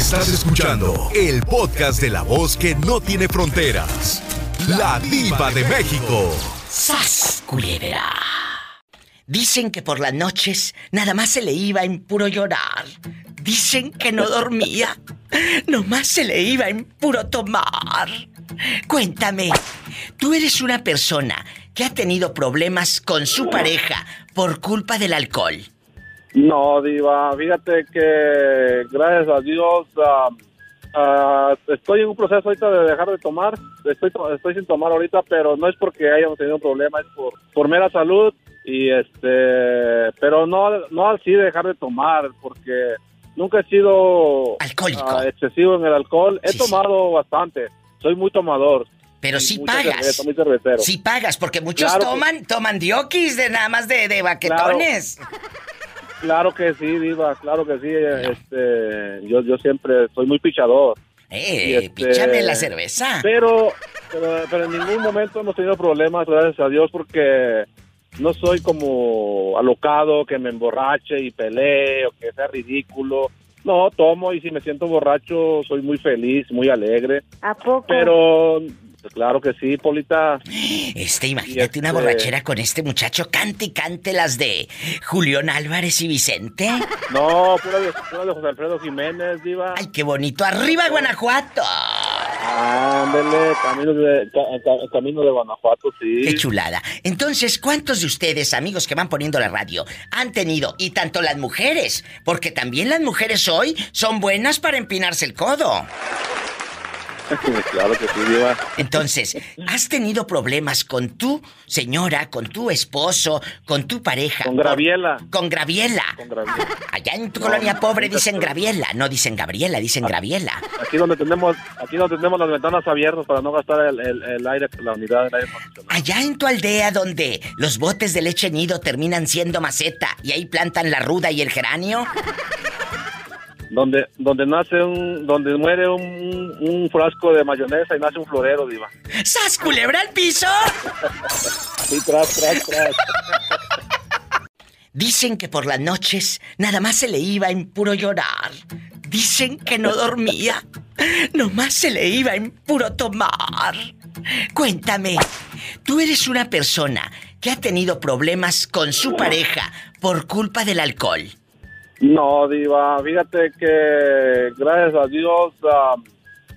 Estás escuchando el podcast de la voz que no tiene fronteras. La diva de México. ¡Sas, culebra! Dicen que por las noches nada más se le iba en puro llorar. Dicen que no dormía. Nomás se le iba en puro tomar. Cuéntame, tú eres una persona que ha tenido problemas con su pareja por culpa del alcohol. No, Diva, fíjate que gracias a Dios ah, ah, estoy en un proceso ahorita de dejar de tomar. Estoy, estoy sin tomar ahorita, pero no es porque hayamos tenido un problema, es por, por mera salud. Y este, pero no, no así dejar de tomar, porque nunca he sido Alcohólico. ah, excesivo en el alcohol. He Sí, sí. tomado bastante, soy muy tomador. Pero sí pagas. cerveza. Sí pagas, porque muchos Claro que- toman, toman diokis de nada más de, de baquetones. Claro que sí, Diva, claro que sí. Este, yo, yo siempre soy muy pichador. Eh, este- píchame la cerveza. Pero, pero, pero en ningún momento hemos tenido problemas, gracias a Dios, porque no soy como alocado, que me emborrache y pelee o que sea ridículo. No, tomo y si me siento borracho soy muy feliz, muy alegre. ¿A poco? Pero, claro que sí, Polita. Este, imagínate una este- borrachera con este muchacho, cante y cante las de Julián Álvarez y Vicente. No, pura de, pura de José Alfredo Jiménez, Diva. Ay, qué bonito. ¡Arriba, Guanajuato! Ándele, camino de, ca- ca- camino de Guanajuato, sí. ¡Qué chulada! Entonces, ¿cuántos de ustedes, amigos que van poniendo la radio, han tenido, y tanto las mujeres, porque también las mujeres hoy son buenas para empinarse el codo? claro que sí, Diva. Entonces, ¿has tenido problemas con tu señora, con tu esposo, con tu pareja? Con Graviela. Con Graviela. Con Graviela. Allá en tu No, colonia no, pobre dicen. Graviela, no dicen Gabriela, dicen Graviela. Aquí donde tenemos, aquí donde tenemos las ventanas abiertas para no gastar el, el- el aire, la unidad del aire acondicionado. Allá en tu aldea donde los botes de leche nido terminan siendo maceta y ahí plantan la ruda y el geranio. Donde, donde nace un, donde muere un, un frasco de mayonesa y nace un florero, diva. ¡Sas culebra al piso! Sí, tras, tras, tras. Dicen que por las noches nada más se le iba en puro llorar. Dicen que no dormía. Nomás se le iba en puro tomar. Cuéntame, tú eres una persona que ha tenido problemas con su pareja por culpa del alcohol. No, diva, fíjate que gracias a Dios ah,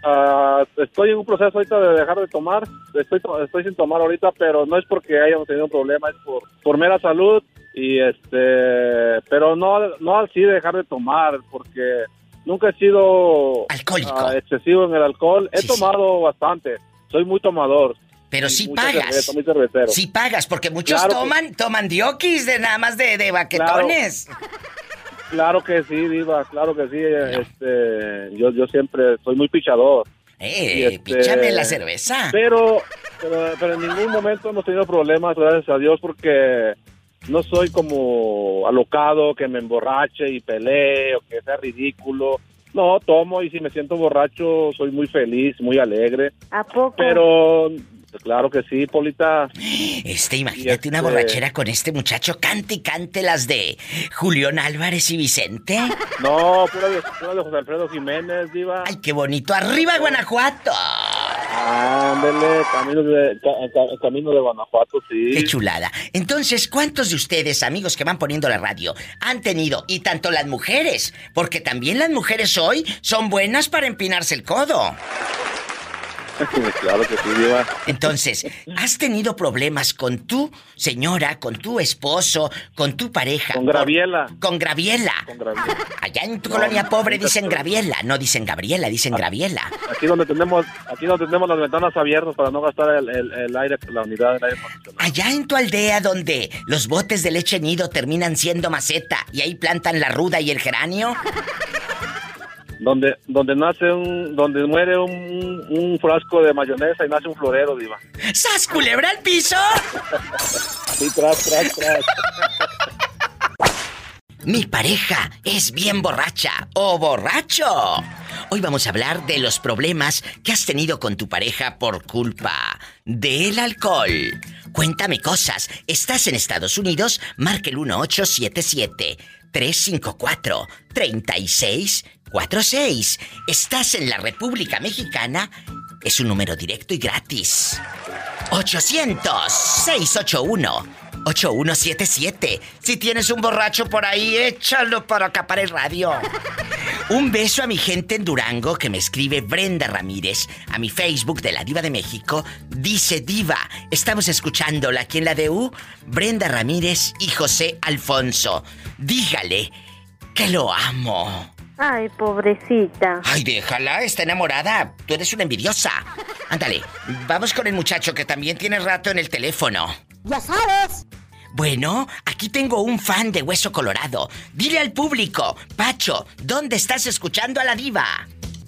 ah, estoy en un proceso ahorita de dejar de tomar. Estoy, to- estoy sin tomar ahorita, pero no es porque hayamos tenido un problema, es por, por mera salud. Y este, pero no, no así dejar de tomar, porque nunca he sido Alcohólico. ah, excesivo en el alcohol. He Sí, sí. tomado bastante, soy muy tomador. Pero sí mucha pagas. cerveza, muy cervecero. Sí pagas, porque muchos Claro que- toman, toman diokis de nada más de, de baquetones. Claro que sí, diva, claro que sí. Este, yo, yo siempre soy muy pichador. Eh, este- píchame la cerveza. Pero, pero, pero en ningún momento hemos tenido problemas, gracias a Dios, porque no soy como alocado, que me emborrache y pelee o que sea ridículo. No, tomo y si me siento borracho soy muy feliz, muy alegre. ¿A poco? Pero, claro que sí, Polita. Este, imagínate una este- borrachera con este muchacho, cante y cante las de Julián Álvarez y Vicente. No, pura de, pura de José Alfredo Jiménez, diva. Ay, qué bonito. ¡Arriba, Guanajuato! Ándele, camino de, ca- ca- camino de Guanajuato, sí. ¡Qué chulada! Entonces, ¿cuántos de ustedes, amigos que van poniendo la radio, han tenido, y tanto las mujeres, porque también las mujeres hoy son buenas para empinarse el codo? claro que sí, diva. Entonces, ¿has tenido problemas con tu señora, con tu esposo, con tu pareja? Con Graviela. Con Graviela. Con Graviela. Allá en tu No, colonia pobre dicen. Graviela, no dicen Gabriela, dicen Graviela. Aquí donde tenemos, aquí donde tenemos las ventanas abiertas para no gastar el, el- el aire, la unidad del aire acondicionado. Allá en tu aldea donde los botes de leche nido terminan siendo maceta y ahí plantan la ruda y el geranio. Donde, donde nace un, donde muere un, un frasco de mayonesa y nace un florero, diva. ¡Sas culebra al piso! Sí, tras, tras, tras. Mi pareja es bien borracha o borracho. Hoy vamos a hablar de los problemas que has tenido con tu pareja por culpa del alcohol. Cuéntame cosas. ¿Estás en Estados Unidos? Marca el 1877 354 3646 46. ¿Estás en la República Mexicana? Es un número directo y gratis. 800-681-8177. Si tienes un borracho por ahí, échalo para acapar el radio. Un beso a mi gente en Durango que me escribe Brenda Ramírez a mi Facebook de la Diva de México. Dice Diva, estamos escuchándola aquí en la DU, Brenda Ramírez y José Alfonso. Dígale que lo amo. Ay, pobrecita. Ay, déjala, está enamorada. Tú eres una envidiosa. Ándale, vamos con el muchacho que también tiene rato en el teléfono. Ya sabes. Bueno, aquí tengo un fan de Hueso Colorado. Dile al público, Pacho, ¿dónde estás escuchando a la diva?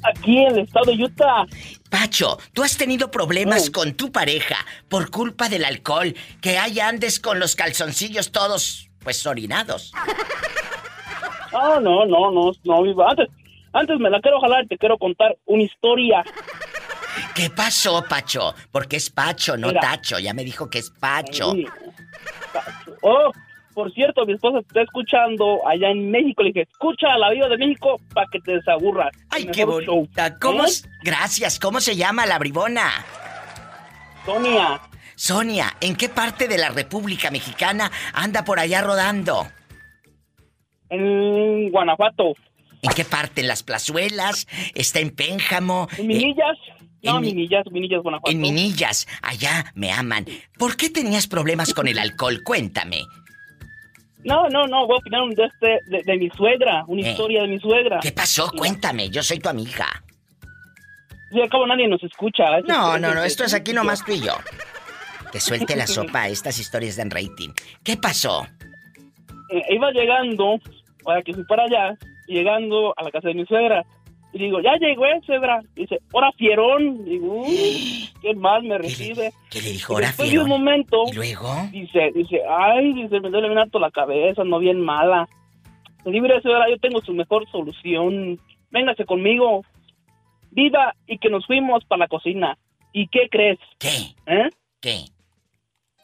Aquí en el estado de Utah. Pacho, tú has tenido problemas Oh. con tu pareja por culpa del alcohol, que ahí andes con los calzoncillos todos, pues orinados. Ah, no, no, no, no, viva. Antes, antes me la quiero jalar, te quiero contar una historia. ¿Qué pasó, Pacho? Porque es Pacho, no Mira. Tacho. Ya me dijo que es Pacho. Ay, Oh, por cierto, mi esposa te está escuchando allá en México. Le dije, escucha a la vida de México para que te desaburras. Ay, qué show. bonita. ¿Cómo? ¿Eh? Gracias. ¿Cómo se llama la bribona? Sonia, Sonia, ¿en qué parte de la República Mexicana anda por allá rodando? En Guanajuato. ¿En qué parte? ¿En las plazuelas? ¿Está en Pénjamo? ¿En Eh, Minillas? No, en mi- Minillas, Minillas, Guanajuato. en Minillas. Allá me aman. ¿Por qué tenías problemas con el alcohol? Cuéntame. No, no, no, voy a opinar de, este, de, de mi suegra, una Eh. historia de mi suegra. ¿Qué pasó? Cuéntame. Yo soy tu amiga. Sí, al cabo nadie nos escucha. Eso No, es- no, no. es- Esto es aquí nomás tú y yo. Que suelte la sopa a estas historias de rating. ¿Qué pasó? Eh, iba llegando, para que fui para allá, llegando a la casa de mi suegra. Y digo, ya llegó, eh, suegra. Dice, hora fierón. Digo, uy, ¿qué más me ¿Qué le, recibe? qué le dijo ahora, después de un momento, ¿Y luego? dice, dice, ay, dice, me duele bien harto la cabeza, no bien mala. Le digo, mire, suegra, yo tengo su mejor solución. Véngase conmigo. Viva y que nos fuimos para la cocina. ¿Y qué crees? ¿Qué? ¿Eh? ¿Qué?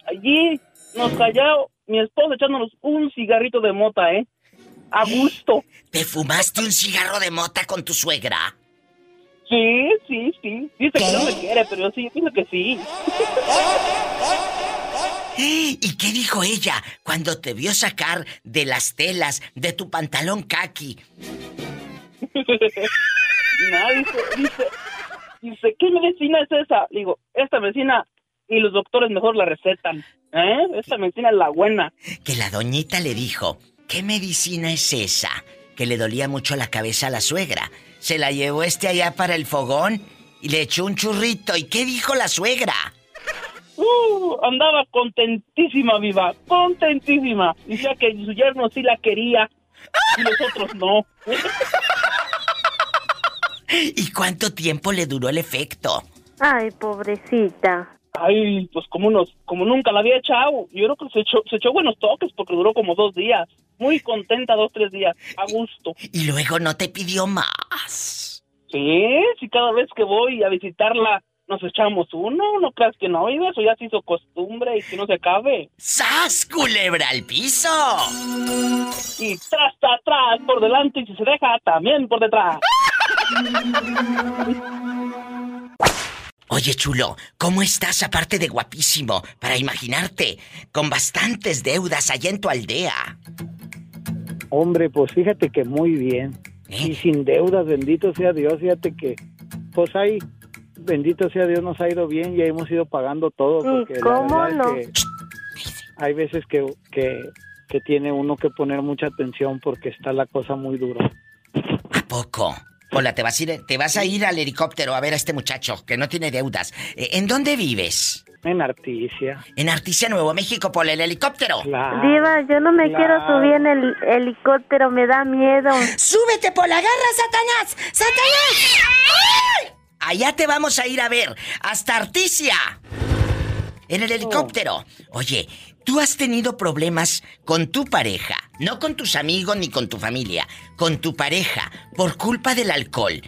Allí nos calló mi esposo echándonos un cigarrito de mota, ¿eh? A gusto. ¿Te fumaste un cigarro de mota con tu suegra? Sí, sí, sí. Dice que no me quiere, pero yo sí, yo pienso que sí. ¿Y qué dijo ella cuando te vio sacar de las telas de tu pantalón kaki? No, dice, dice, dice, ¿qué medicina es esa? Digo, esta medicina y los doctores mejor la recetan. ¿Eh? Esta medicina es la buena. Que la doñita le dijo, ¿qué medicina es esa? Que le dolía mucho la cabeza a la suegra. Se la llevó este allá para el fogón y le echó un churrito. ¿Y qué dijo la suegra? Uh, andaba contentísima, viva, contentísima. Decía que su yerno sí la quería y los otros no. ¿Y cuánto tiempo le duró el efecto? Ay, pobrecita. Ay, pues como unos, como nunca la había echado. Yo creo que se echó, se echó buenos toques porque duró como dos días. Muy contenta dos, tres días, a gusto. Y luego no te pidió más. Sí, sí, cada vez que voy a visitarla nos echamos uno, no creas que no, y eso ya se hizo costumbre y que no se acabe. ¡Sas, culebra al piso! Y tras, tras, tras, por delante y si se deja, también por detrás. Oye, chulo, ¿cómo estás aparte de guapísimo? Para imaginarte, con bastantes deudas allá en tu aldea. Hombre, pues fíjate que muy bien. ¿Eh? Y sin deudas, bendito sea Dios, fíjate que, pues ahí, bendito sea Dios, nos ha ido bien y hemos ido pagando todo. ¿Y Porque cómo la no? es que hay veces que, que, que tiene uno que poner mucha atención porque está la cosa muy dura. ¿A poco? Hola, te vas a ir, te vas a ir al helicóptero a ver a este muchacho que no tiene deudas. Eh, ¿En dónde vives? En Articia. En Articia, Nuevo México, por el helicóptero. Claro. Diva, yo no me claro. quiero subir en el helicóptero, me da miedo. ¡Súbete por la garra, Satanás! ¡Satanás! ¡Ay! Allá te vamos a ir a ver, hasta Articia. En el helicóptero. Oye, tú has tenido problemas con tu pareja, no con tus amigos ni con tu familia, con tu pareja, por culpa del alcohol.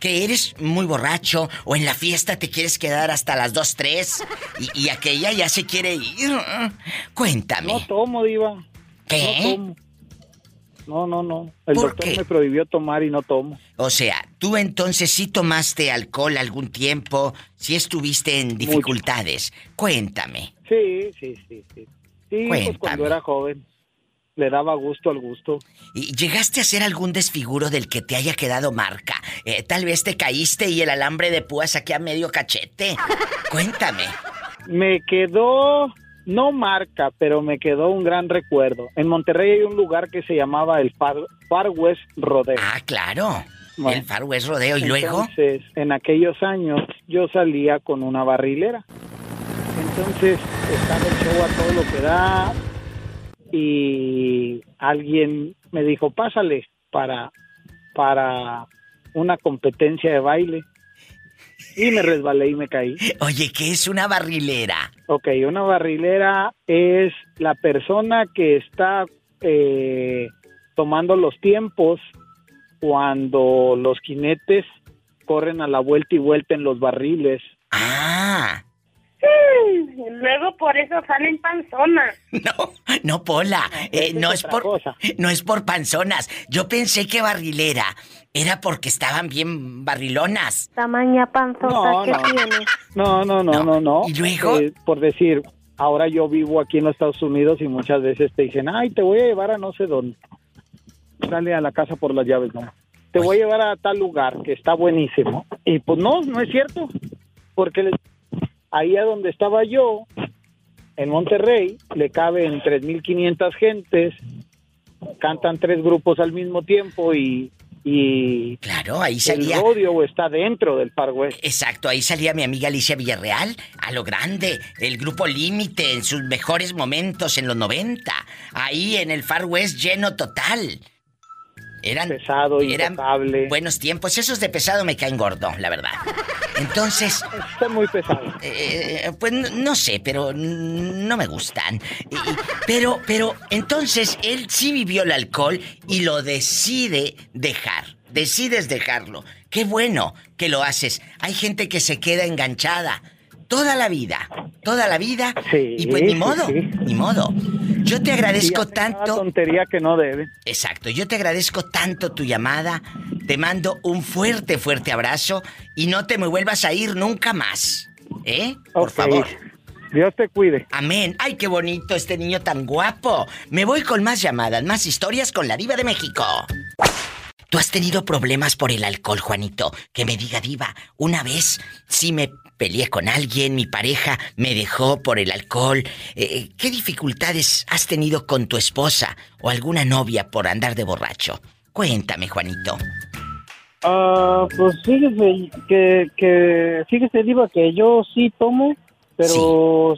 Que eres muy borracho o en la fiesta te quieres quedar hasta las 2, 3 y, y aquella ya se quiere ir. Cuéntame. No tomo, Diva. ¿Qué? No tomo. No, no, no. El ¿Por doctor qué? me prohibió tomar y no tomo. O sea, tú entonces sí tomaste alcohol algún tiempo, sí estuviste en dificultades. Cuéntame. Sí, sí, sí, sí. Sí, pues cuando era joven. Le daba gusto al gusto. ¿Y ¿Llegaste a hacer algún desfiguro del que te haya quedado marca? Eh, tal vez te caíste y el alambre de púas aquí a medio cachete. Cuéntame. Me quedó, no marca, pero me quedó un gran recuerdo. En Monterrey hay un lugar que se llamaba el Far, Far West Rodeo. Ah, claro. Bueno. El Far West Rodeo. ¿Y luego? Entonces, en aquellos años yo salía con una barrilera. Entonces, estaba el show a todo lo que da y alguien me dijo, pásale para, para una competencia de baile. Y me resbalé y me caí. Oye, ¿qué es una barrilera? Ok, una barrilera es la persona que está eh, tomando los tiempos cuando los jinetes corren a la vuelta y vuelta en los barriles. Ah, Luego por eso salen panzonas. no, no, Pola. Eh, no es por, no es por panzonas. Yo pensé que barrilera era porque estaban bien barrilonas. Tamaña panzota No, que no. tiene. No, no, no, No. no, no. ¿Y luego? Eh, por decir, ahora yo vivo aquí en los Estados Unidos y muchas veces te dicen, ay, te voy a llevar a no sé dónde. Sale a la casa por las llaves, no. Te voy a llevar a tal lugar que está buenísimo. Y pues no, no es cierto. Porque le- ahí a donde estaba yo, en Monterrey, le caben 3.500 gentes, cantan tres grupos al mismo tiempo y, y Claro, ahí el salía. rodeo está dentro del Far West. Exacto, ahí salía mi amiga Alicia Villarreal, a lo grande, el grupo Límite en sus mejores momentos en los 90, ahí en el Far West lleno total. Eran pesado, eran intocable. buenos tiempos, esos de pesado me caen gordo, la verdad. Entonces, Está muy pesado. eh, pues no, no sé, pero no me gustan. Y- y- pero, pero, entonces él sí vivió el alcohol y lo decide dejar. Decides dejarlo. Qué bueno que lo haces. Hay gente que se queda enganchada toda la vida, toda la vida. Sí, y pues ni modo, sí. ni modo. Yo te agradezco tanto. tontería que no debe. Exacto, yo te agradezco tanto tu llamada. Te mando un fuerte, fuerte abrazo y no te me vuelvas a ir nunca más. ¿Eh? Por favor. Dios te cuide. Amén. Ay, qué bonito este niño tan guapo. Me voy con más llamadas, más historias con la diva de México. ¿Tú has tenido problemas por el alcohol, Juanito? Que me diga diva, una vez sí me peleé con alguien, mi pareja me dejó por el alcohol. Eh, ¿Qué dificultades has tenido con tu esposa o alguna novia por andar de borracho? Cuéntame, Juanito. Ah, pues fíjese que, que, fíjese, Diva, que yo sí tomo, pero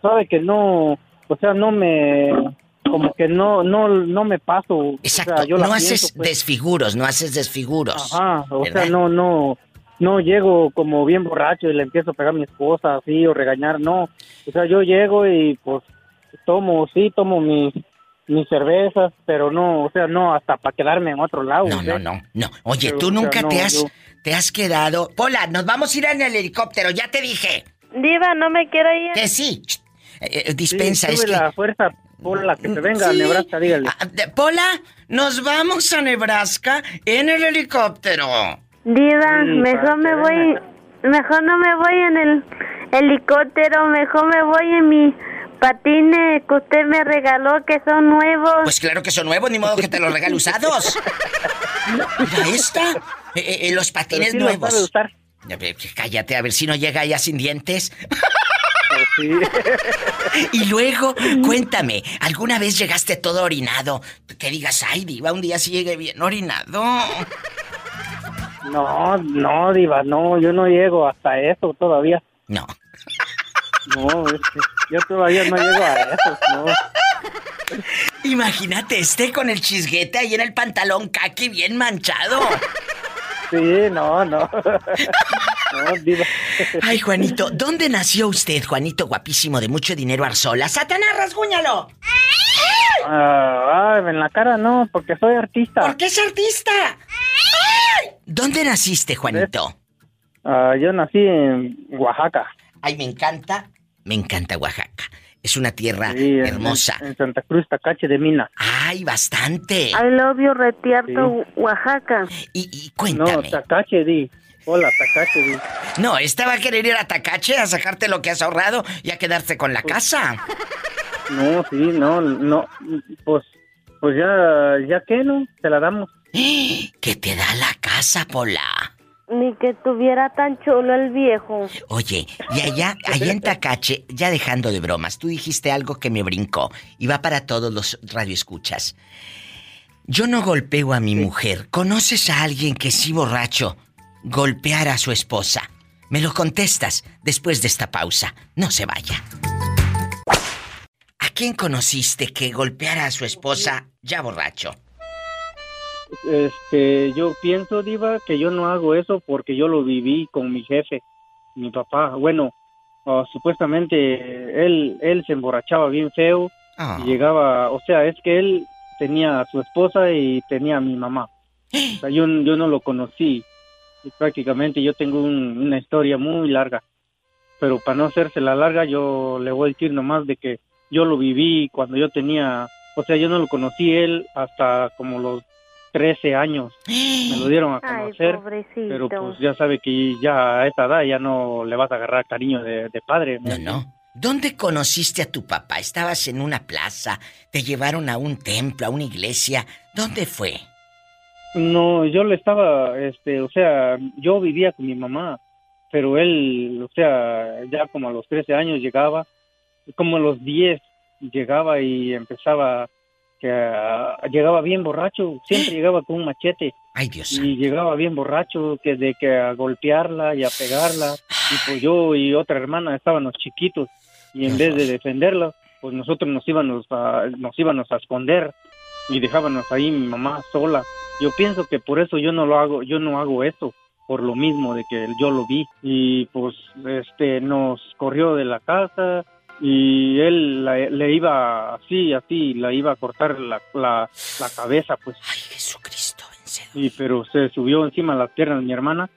sabe que no, o sea, no me, como que no, no, no me paso. Exacto, o sea, yo la no haces pienso, pues. desfiguros, no haces desfiguros. Ajá, o ¿verdad? sea, no, no, no llego como bien borracho y le empiezo a pegar a mi esposa así o regañar, no. O sea, yo llego y pues tomo, sí, tomo mis, mis cervezas, pero no, o sea, no hasta para quedarme en otro lado. No, ¿sí? no, no, no. Oye, Pero, tú o sea, nunca te no, has yo- te has quedado. Pola, nos vamos a ir en el helicóptero, ya te dije. Diva, no me quiero ir. Que sí. Eh, eh, Sí, dispensa, es sube que la fuerza por la que se venga a. Nebraska, dígale. Ah, de- Pola, nos vamos a Nebraska en el helicóptero. Diva, Sí, mejor me voy, mejor no me voy en el helicóptero, mejor me voy en mi patines que usted me regaló que son nuevos. Pues claro que son nuevos, ni modo que te los regale usados. Mira esta, eh, eh, eh, los patines nuevos. ver, Cállate, a ver si no llega ya sin dientes. Sí. Y luego, cuéntame, ¿alguna vez llegaste todo orinado? Que digas, ay, diva, un día sí llegué bien orinado. No, no, Diva, no, yo no llego hasta eso todavía. No. No, es que yo todavía no llego a eso, no. Imagínate, este con el chisguete ahí en el pantalón caqui bien manchado. Sí, no, no. No, Diva. Ay, Juanito, ¿dónde nació usted, Juanito guapísimo de mucho dinero Arzola? ¡Satanás, rasguñalo! Ah, ah, en la cara no, porque soy artista. ¿Por qué es artista? ¿Dónde naciste, Juanito? Ah, yo nací en Oaxaca. Ay, me encanta. Me encanta Oaxaca. Es una tierra Sí, en- hermosa. En, Santa Cruz, Tacache de Mina. Ay, bastante. I love you, Retierto, Oaxaca. Y, y No, cuéntame. Tacache, di. Hola, Tacache, di. No, estaba a querer ir a Tacache a sacarte lo que has ahorrado y a quedarte con la casa. No, sí, no, no. Pues, pues ya, ya que no, te la damos. ¿Qué te da la casa, Pola? Ni que tuviera tan chulo el viejo. Oye, y allá, allá en Tacache, ya dejando de bromas, tú dijiste algo que me brincó y va para todos los radioescuchas. Yo no golpeo a mi mujer. ¿Conoces a alguien que sí borracho golpeara a su esposa? Me lo contestas después de esta pausa. No se vaya. ¿A quién conociste que golpeara a su esposa ya borracho? Este, yo pienso, Diva, que yo no hago eso porque yo lo viví con mi jefe, mi papá. Bueno, ah, supuestamente él, él se emborrachaba bien feo Ah. y llegaba, o sea, es que él tenía a su esposa y tenía a mi mamá. O sea, yo, yo no lo conocí. Y prácticamente yo tengo un- una historia muy larga. Pero para no hacerse la larga, yo le voy a decir nomás de que yo lo viví cuando yo tenía, o sea, yo no lo conocí él hasta como los 13 años. Me lo dieron a Ay, conocer. pobrecito. Pero pues ya sabe que ya a esa edad ya no le vas a agarrar cariño de, de padre. No, no. ¿Dónde conociste a tu papá? ¿Estabas en una plaza? ¿Te llevaron a un templo, a una iglesia? ¿Dónde fue? No, yo le estaba, este, o sea, yo vivía con mi mamá, pero él, o sea, ya como a los 13 años llegaba, como a los 10 llegaba y empezaba, que ah, llegaba bien borracho, siempre llegaba con un machete. Ay, Dios. y llegaba bien borracho, que de que a golpearla y a pegarla, y pues yo y otra hermana estábamos chiquitos y en vez de defenderla, pues nosotros nos íbamos a, nos íbamos a esconder y dejábamos ahí mi mamá sola. Yo pienso que por eso yo no lo hago, yo no hago eso, por lo mismo de que yo lo vi. Y pues este nos corrió de la casa y él la- le iba así, así, la iba a cortar la, la, la cabeza pues. Ay, Jesucristo, vencedor. Sí, pero se subió encima de las piernas de mi hermana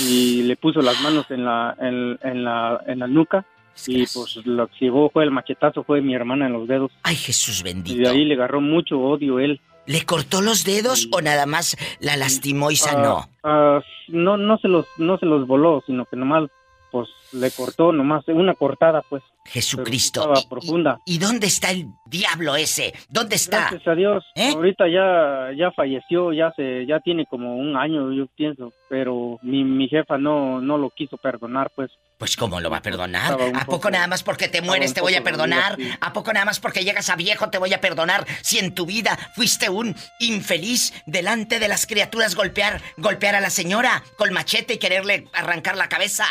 y le puso las manos en la, en, en la, en la nuca y pues lo que llevó fue el machetazo, fue mi hermana en los dedos. Ay, Jesús Y bendito. de ahí le agarró mucho odio él. ¿Le cortó los dedos o nada más la lastimó y sanó? Ah, ah, no, no se los, no se los voló, sino que nomás, pues, le cortó nomás una cortada, pues. Jesucristo. ¿Y- y- profunda. ¿Y, dónde está el diablo ese? ¿Dónde está? Gracias a Dios. ¿Eh? Ahorita ya, ya falleció, ya se, ya tiene como un año, yo pienso, pero mi, mi jefa no, no lo quiso perdonar, pues. Pues cómo lo va a perdonar. ¿A poco poco- nada más porque te mueres te voy a perdonar? dolido, sí. ¿A poco nada más porque llegas a viejo te voy a perdonar? Si en tu vida fuiste un infeliz delante de las criaturas golpear, golpear a la señora con machete y quererle arrancar la cabeza.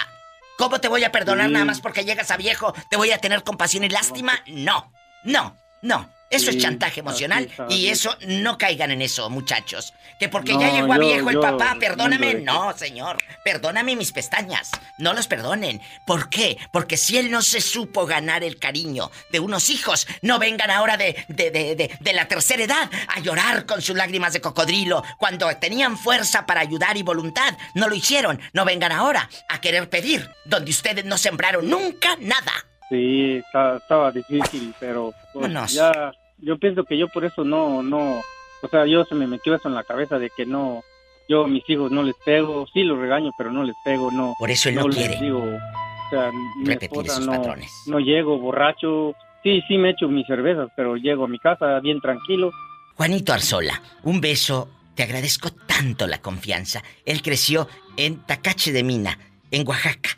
¿Cómo te voy a perdonar nada más porque llegas a viejo? ¿Te voy a tener compasión y lástima? No, no, no. Eso es chantaje emocional así y eso no caigan en eso, muchachos. Que porque No, ya llegó a yo- viejo el yo papá, perdóname. No, señor, perdóname mis pestañas. No los perdonen. ¿Por qué? Porque si él no se supo ganar el cariño de unos hijos, no vengan ahora de, de, de, de, de la tercera edad a llorar con sus lágrimas de cocodrilo. Cuando tenían fuerza para ayudar y voluntad, no lo hicieron. No vengan ahora a querer pedir donde ustedes no sembraron nunca nada. Sí, está- estaba difícil, pero pues, ya, yo pienso que yo por eso no, no, o sea, yo se me metió eso en la cabeza de que no, yo a mis hijos no les pego, sí los regaño, pero no les pego, no. Por eso él no, les quiere. digo, o sea, mi esposa no, patrones. no llego borracho, sí, sí me echo mis cervezas, pero llego a mi casa bien tranquilo. Juanito Arzola, un beso. Te agradezco tanto la confianza. Él creció en Tacache de Mina, en Oaxaca.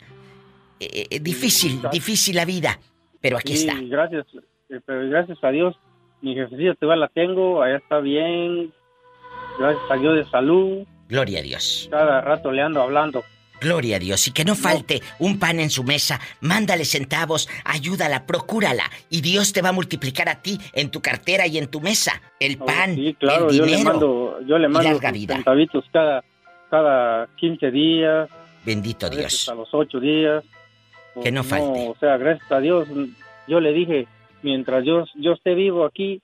Eh, eh, difícil, difícil la vida, pero aquí Sí, está. gracias, eh, pero gracias a Dios, mi jefecita todavía la tengo, allá está bien, gracias a Dios de salud, Gloria a Dios. cada rato le ando hablando. Gloria a Dios. Y que no falte un pan en su mesa. Mándale centavos, ayúdala, procúrala. Y Dios te va a multiplicar a ti en tu cartera y en tu mesa. El pan, Oh, Sí, claro, el yo dinero. le mando, yo le mando centavitos cada, cada 15 días, Bendito a Dios. a los 8 días. Pues Que no falte. o sea, gracias a Dios, yo le dije, mientras yo, yo esté vivo aquí,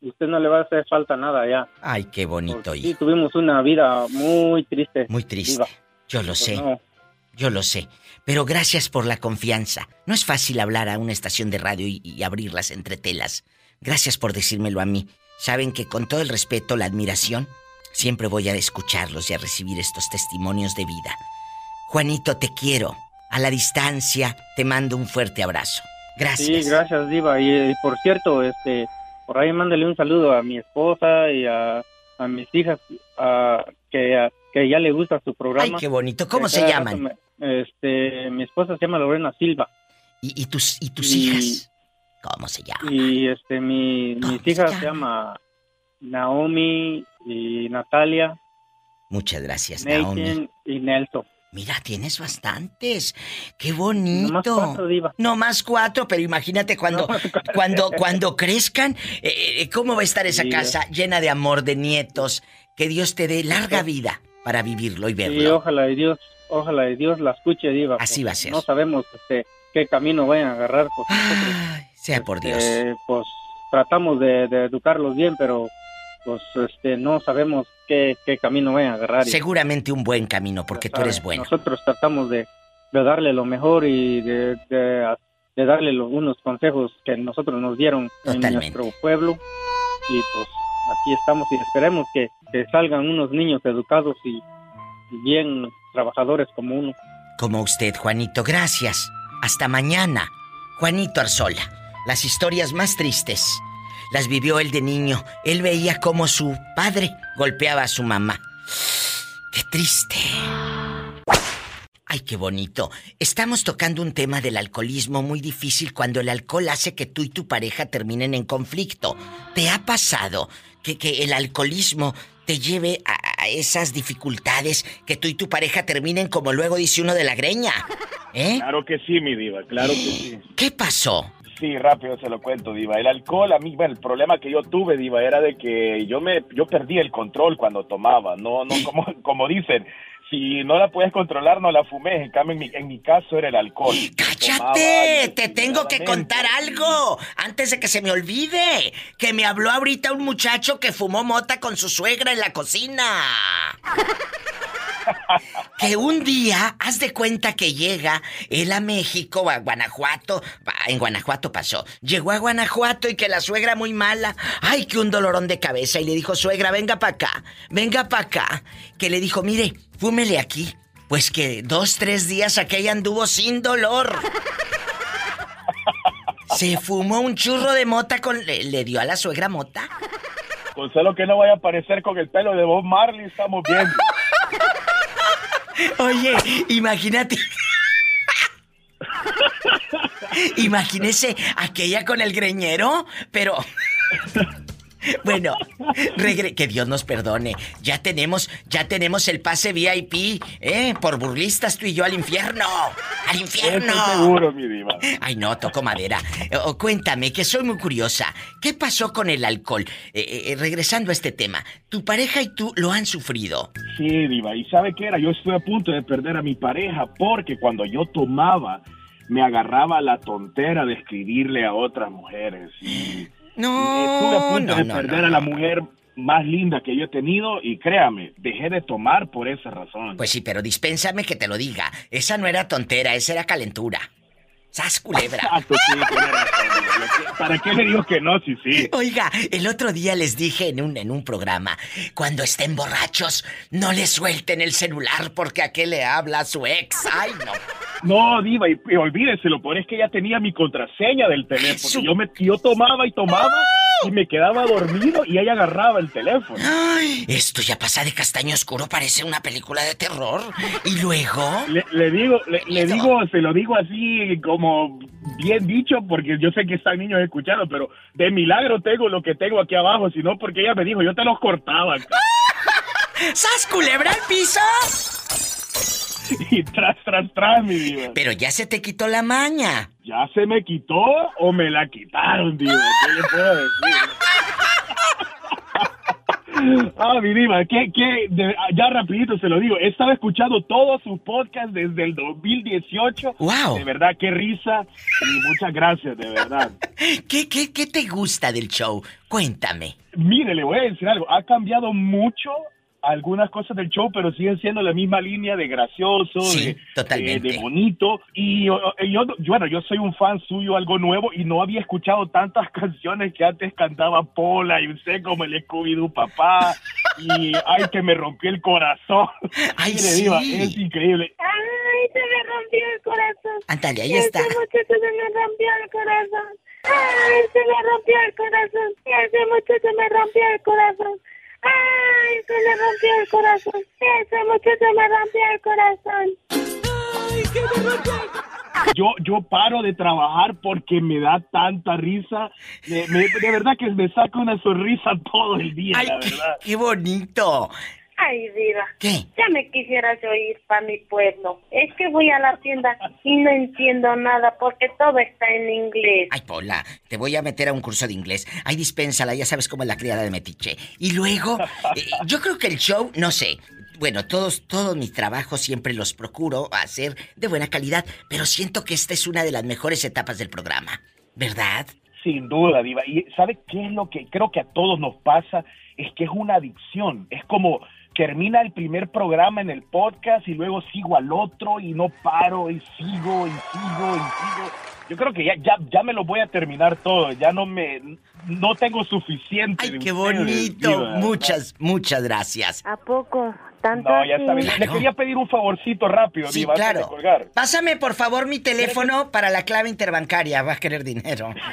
usted no le va a hacer falta nada ya. Ay, qué bonito, hijo. tuvimos una vida muy triste. Muy triste. Yo lo Pues sé. no, yo lo sé. Pero gracias por la confianza. No es fácil hablar a una estación de radio y, y abrirlas entre telas. Gracias por decírmelo a mí. Saben que con todo el respeto, la admiración, siempre voy a escucharlos y a recibir estos testimonios de vida. Juanito, te quiero. A la distancia, te mando un fuerte abrazo. Gracias. Sí, gracias, Diva. Y, por cierto, este, por ahí mándale un saludo a mi esposa y a, a mis hijas, a, que, a- que ya le gusta su programa. Ay, qué bonito. ¿Cómo se llaman? Este, mi esposa se llama Lorena Silva. ¿Y, y tus, y tus Y- hijas? ¿Cómo se llaman? Y este, mi, ¿Cómo mis se hijas llama? se llama Naomi y Natalia, Muchas gracias, Naomi. Y Nelson. Mira, tienes bastantes. Qué bonito. cuatro, Diva. No más cuatro, pero imagínate cuando, cuando, cuando crezcan, eh, eh, cómo va a estar esa Sí, casa llena de amor, de nietos. Que Dios te dé larga vida para vivirlo y verlo. ojalá y Dios, ojalá y Dios la escuche, Diva. Así va a ser. No sabemos este, qué camino vayan a agarrar. Pues, nosotros, Ay, sea por Dios. eh, pues tratamos de, de educarlos bien, pero pues este no sabemos qué, qué camino vayan a agarrar. y- Seguramente un buen camino, porque tú eres bueno. Nosotros tratamos de, de darle lo mejor y de, de- de darle los, unos consejos que nosotros nos dieron Totalmente. en nuestro pueblo. Y pues aquí estamos y esperemos que, que salgan unos niños educados y, y bien trabajadores como uno. Como usted, Juanito. Gracias. Hasta mañana. Juanito Arzola. Las historias más tristes las vivió él de niño. Él veía cómo su padre golpeaba a su mamá. ¡Qué triste! Ay, qué bonito. Estamos tocando un tema del alcoholismo muy difícil cuando el alcohol hace que tú y tu pareja terminen en conflicto. ¿Te ha pasado que, que el alcoholismo te lleve a, a esas dificultades que tú y tu pareja terminen como luego dice uno de la greña? ¿Eh? Claro que sí, mi diva, claro que sí. ¿Qué pasó? Sí, rápido se lo cuento, diva. El alcohol, a mí, bueno, el problema que yo tuve, diva, era de que yo me, yo perdí el control cuando tomaba. No, no, como, como dicen, si no la puedes controlar, no la fumes. En cambio, en mi, en mi caso era el alcohol. ¡Cállate! Te tengo que contar algo antes de que se me olvide. Que me habló ahorita un muchacho que fumó mota con su suegra en la cocina. Que un día, haz de cuenta que llega él a México, a Guanajuato. En Guanajuato pasó. Llegó a Guanajuato y que la suegra muy mala. Ay, que un dolorón de cabeza. Y le dijo, suegra, venga para acá. Venga para acá. Que le dijo, mire, fúmele aquí. Pues que dos, tres días aquella anduvo sin dolor. Se fumó un churro de mota con... ¿Le, le dio a la suegra mota? Con solo que no vaya a aparecer con el pelo de Bob Marley, estamos bien. Oye, imagínate. Imagínese aquella con el greñero, pero. Bueno, regre- que Dios nos perdone. Ya tenemos, ya tenemos el pase VIP, ¿eh? Por burlistas tú y yo al infierno. ¡Al infierno! Estoy seguro, mi diva. Ay, no, toco madera. Eh, cuéntame, que soy muy curiosa. ¿Qué pasó con el alcohol? Eh, eh, regresando a este tema, tu pareja y tú lo han sufrido. Sí, diva. ¿Y sabe qué era? Yo estuve a punto de perder a mi pareja porque cuando yo tomaba me agarraba la tontera de escribirle a otras mujeres. Y estuve a No, punto no, de no, perder no, a la no. mujer más linda que yo he tenido y créame, dejé de tomar por esa razón. Pues sí, pero dispénsame que te lo diga. Esa no era tontera, esa era calentura. ¡Sas culebra! Exacto, sí, razón, ¿Para qué le digo que no? Sí, sí. Oiga, el otro día les dije en un, en un programa, cuando estén borrachos, no le suelten el celular porque a qué le habla su ex. ¡Ay, no! No, Diva, y, y olvídese, lo peor es que ella tenía mi contraseña del teléfono. Su- Yo, me, yo tomaba y tomaba y me quedaba dormido y ella agarraba el teléfono. Ay, esto ya pasa de castaño oscuro, parece una película de terror. Y luego... Le, le digo, le, le digo, se lo digo así como bien dicho, porque yo sé que están niños escuchando, pero de milagro tengo lo que tengo aquí abajo, sino porque ella me dijo, yo te los cortaba. ¡Sas culebra al piso! Y tras, tras, tras, mi diva. Pero ya se te quitó la maña. ¿Ya se me quitó o me la quitaron, diva? ¿Qué le puedo decir? Ah, mi diva, ¿qué, qué? De- ya rapidito se lo digo. He estado escuchando todos sus podcasts desde el 2018. ¡Wow! De verdad, qué risa. Y muchas gracias, de verdad. ¿Qué, qué, qué te gusta del show? Cuéntame. Mire, le voy a decir algo. Ha cambiado mucho algunas cosas del show, pero siguen siendo la misma línea de gracioso, Sí, de, totalmente. de- de bonito. Y yo, yo, bueno, yo soy un fan suyo, algo nuevo, y no había escuchado tantas canciones que antes cantaba Pola y usted como el Scooby-Doo papá, y ay, que me rompió el corazón. Ay, Mire, sí. Diva, es increíble. Ay, se me rompió el corazón. Ándale, ahí Ese está. muchacho se me rompió el corazón. Ay, se me rompió el corazón. Ese muchacho me rompió el corazón. Ay, se le rompió el corazón. Ese muchacho me rompió el corazón. Yo, yo paro de trabajar porque me da tanta risa. Me- me- de verdad que me saca una sonrisa todo el día, Ay, la qué, verdad. qué bonito. Ay, Diva. ¿Qué? Ya me quisieras oír para mi pueblo. Es que voy a la tienda y no entiendo nada porque todo está en inglés. Ay, Pola, te voy a meter a un curso de inglés. Ay, dispénsala, ya sabes cómo es la criada de Metiche. Y luego, eh, yo creo que el show, no sé. Bueno, todos, todos mis trabajos siempre los procuro hacer de buena calidad, pero siento que esta es una de las mejores etapas del programa. ¿Verdad? Sin duda, Diva. ¿Y sabe qué es lo que creo que a todos nos pasa? Es que es una adicción. Es como termina el primer programa en el podcast y luego sigo al otro y no paro y sigo y sigo y sigo. Yo creo que ya, ya, ya me lo voy a terminar todo. Ya no me... No tengo suficiente. Ay, qué bonito. Muchas, muchas gracias. ¿A poco? ¿Tanto No, ya está bien. Le quería pedir un favorcito rápido, Sí, Diva, antes de claro. colgar. Pásame, por favor, mi teléfono para la clave interbancaria. Va a querer dinero.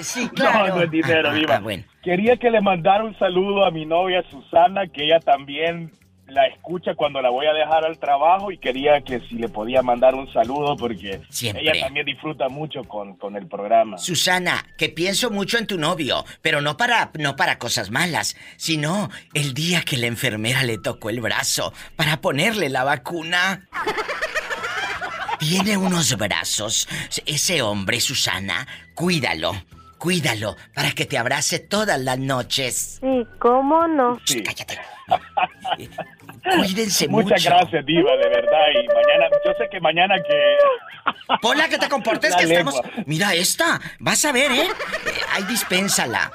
Sí, claro. No, no es dinero, Ah, Diva. ah, bueno. Quería que le mandara un saludo a mi novia Susana, que ella también la escucha cuando la voy a dejar al trabajo y quería que si le podía mandar un saludo porque Siempre. ella también disfruta mucho con, con el programa. Susana, que pienso mucho en tu novio, pero no para no para cosas malas, sino el día que la enfermera le tocó el brazo para ponerle la vacuna. Tiene unos brazos. Ese hombre, Susana, cuídalo. Cuídalo para que te abrace todas las noches. Sí, ¿cómo no? Sí. Cállate. Eh, Cuídense Muchas mucho. gracias, Diva, de verdad. Y mañana, yo sé que mañana que... Pola, que te comportes, La que lengua. estamos. Mira esta. Vas a ver, ¿eh? Eh, Ahí dispénsala.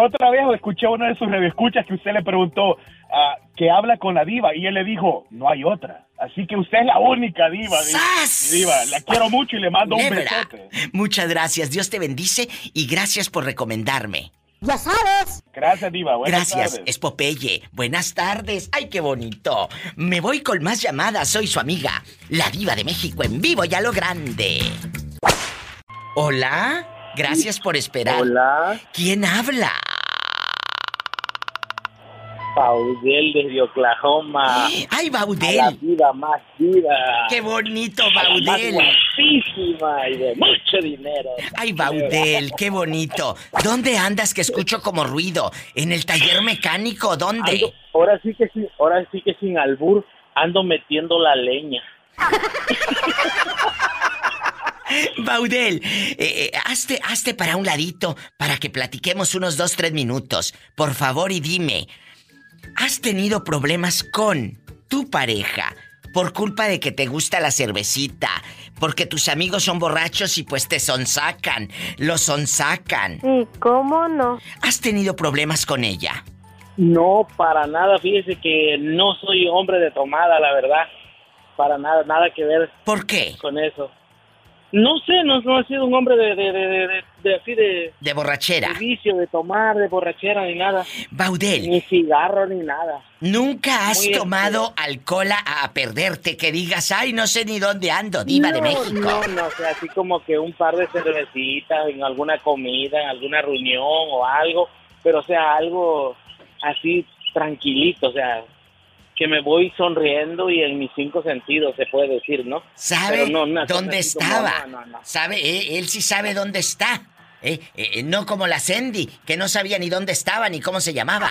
Otra vez escuché a uno de sus redescuchas que usted le preguntó ah, que habla con la diva y él le dijo, no hay otra. Así que usted es la única diva. di- ¡Sas! diva, la quiero mucho y le mando un besote. Muchas gracias. Dios te bendice y gracias por recomendarme. Gracias, diva. Buenas Gracias, tardes. es Popeye. Buenas tardes. Ay, qué bonito. Me voy con más llamadas. Soy su amiga, la diva de México en vivo y a lo grande. Hola. Gracias por esperar. Hola, ¿Quién habla? Paudel desde Oklahoma. Ay, A la Baudel. vida más vida. Qué bonito, la más Baudel. guapísima y de mucho dinero. Ay, Baudel, qué bonito. ¿Dónde andas que escucho como ruido? ¿En el taller mecánico? ¿Dónde? Ando- ahora sí que sin, ahora sí que sin albur ando metiendo la leña. Baudel, eh, eh, hazte, hazte para un ladito para que platiquemos unos dos, tres minutos. Por favor, y dime, ¿has tenido problemas con tu pareja por culpa de que te gusta la cervecita? Porque tus amigos son borrachos y pues te sonsacan, los sonsacan. Sí, ¿cómo no? ¿Has tenido problemas con ella? No, para nada. Fíjese que no soy hombre de tomada, la verdad. Para nada, nada que ver ¿Por qué? con eso. No sé, no, no he sido un hombre de, de, de, de, de- de así de, De borrachera. de vicio, de tomar, de borrachera, ni nada. Baudel, Ni cigarro, ni nada. ¿nunca has Muy tomado alcohol a, a perderte? Que digas, ay, no sé ni dónde ando, diva de No, México. No, no, o sea, así como que un par de cervecitas en alguna comida, en alguna reunión o algo, pero o sea, algo así tranquilito, o sea, que me voy sonriendo y en mis cinco sentidos se puede decir, ¿no? ¿Sabe no, cosa dónde estaba? no, no, no. ¿Sabe? Eh, él sí sabe dónde está. Eh, eh, no como la Sandy, que no sabía ni dónde estaba ni cómo se llamaba.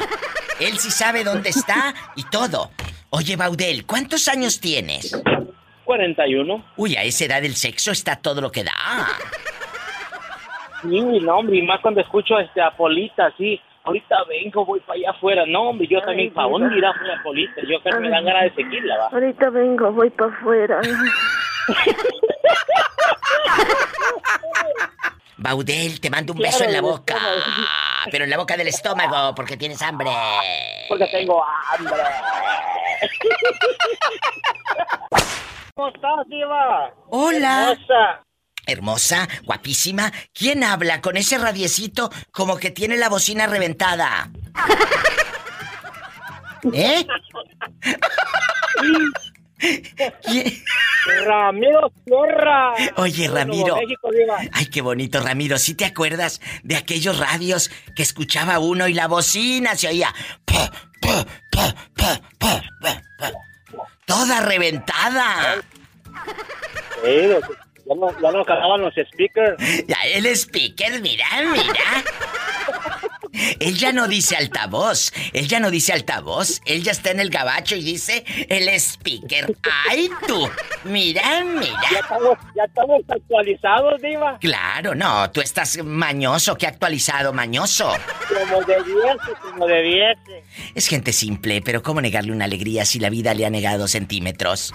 Él sí sabe dónde está y todo. Oye, Baudel, ¿cuántos años tienes? 41. Uy, a esa edad el sexo está todo lo que da. Sí, no, hombre, y más cuando escucho este, a Polita, así, ahorita vengo, voy para allá afuera. No, hombre, yo también, ¿para dónde irá a Polita? Yo creo que me dan ganas de seguirla, va. Ahorita vengo, voy para afuera. Baudel, te mando un Claro, beso en la boca. pero en la boca del estómago, porque tienes hambre. Porque tengo hambre. ¿Cómo estás, Diva? Hola. Hermosa. Hermosa, guapísima. ¿Quién habla con ese radiecito como que tiene la bocina reventada? ¿Eh? ¿Quién? Ramiro Sierra. Oye, Ramiro. México. Ay, qué bonito, Ramiro. ¿Sí te acuerdas de aquellos radios que escuchaba uno y la bocina se oía? Pa, pa, pa, pa, pa, pa, pa. Toda reventada. Sí, ya no, ya no los speakers. Ya el speaker, mira, mira. Él ya no dice altavoz, él ya no dice altavoz, él ya está en el gabacho y dice el speaker. ¡Ay tú! Mira, Ya mira. estamos, ya estamos actualizados, Diva. Claro, no, tú estás mañoso, qué actualizado, mañoso. Como debiese, como debiese. Es gente simple, pero ¿cómo negarle una alegría si la vida le ha negado centímetros?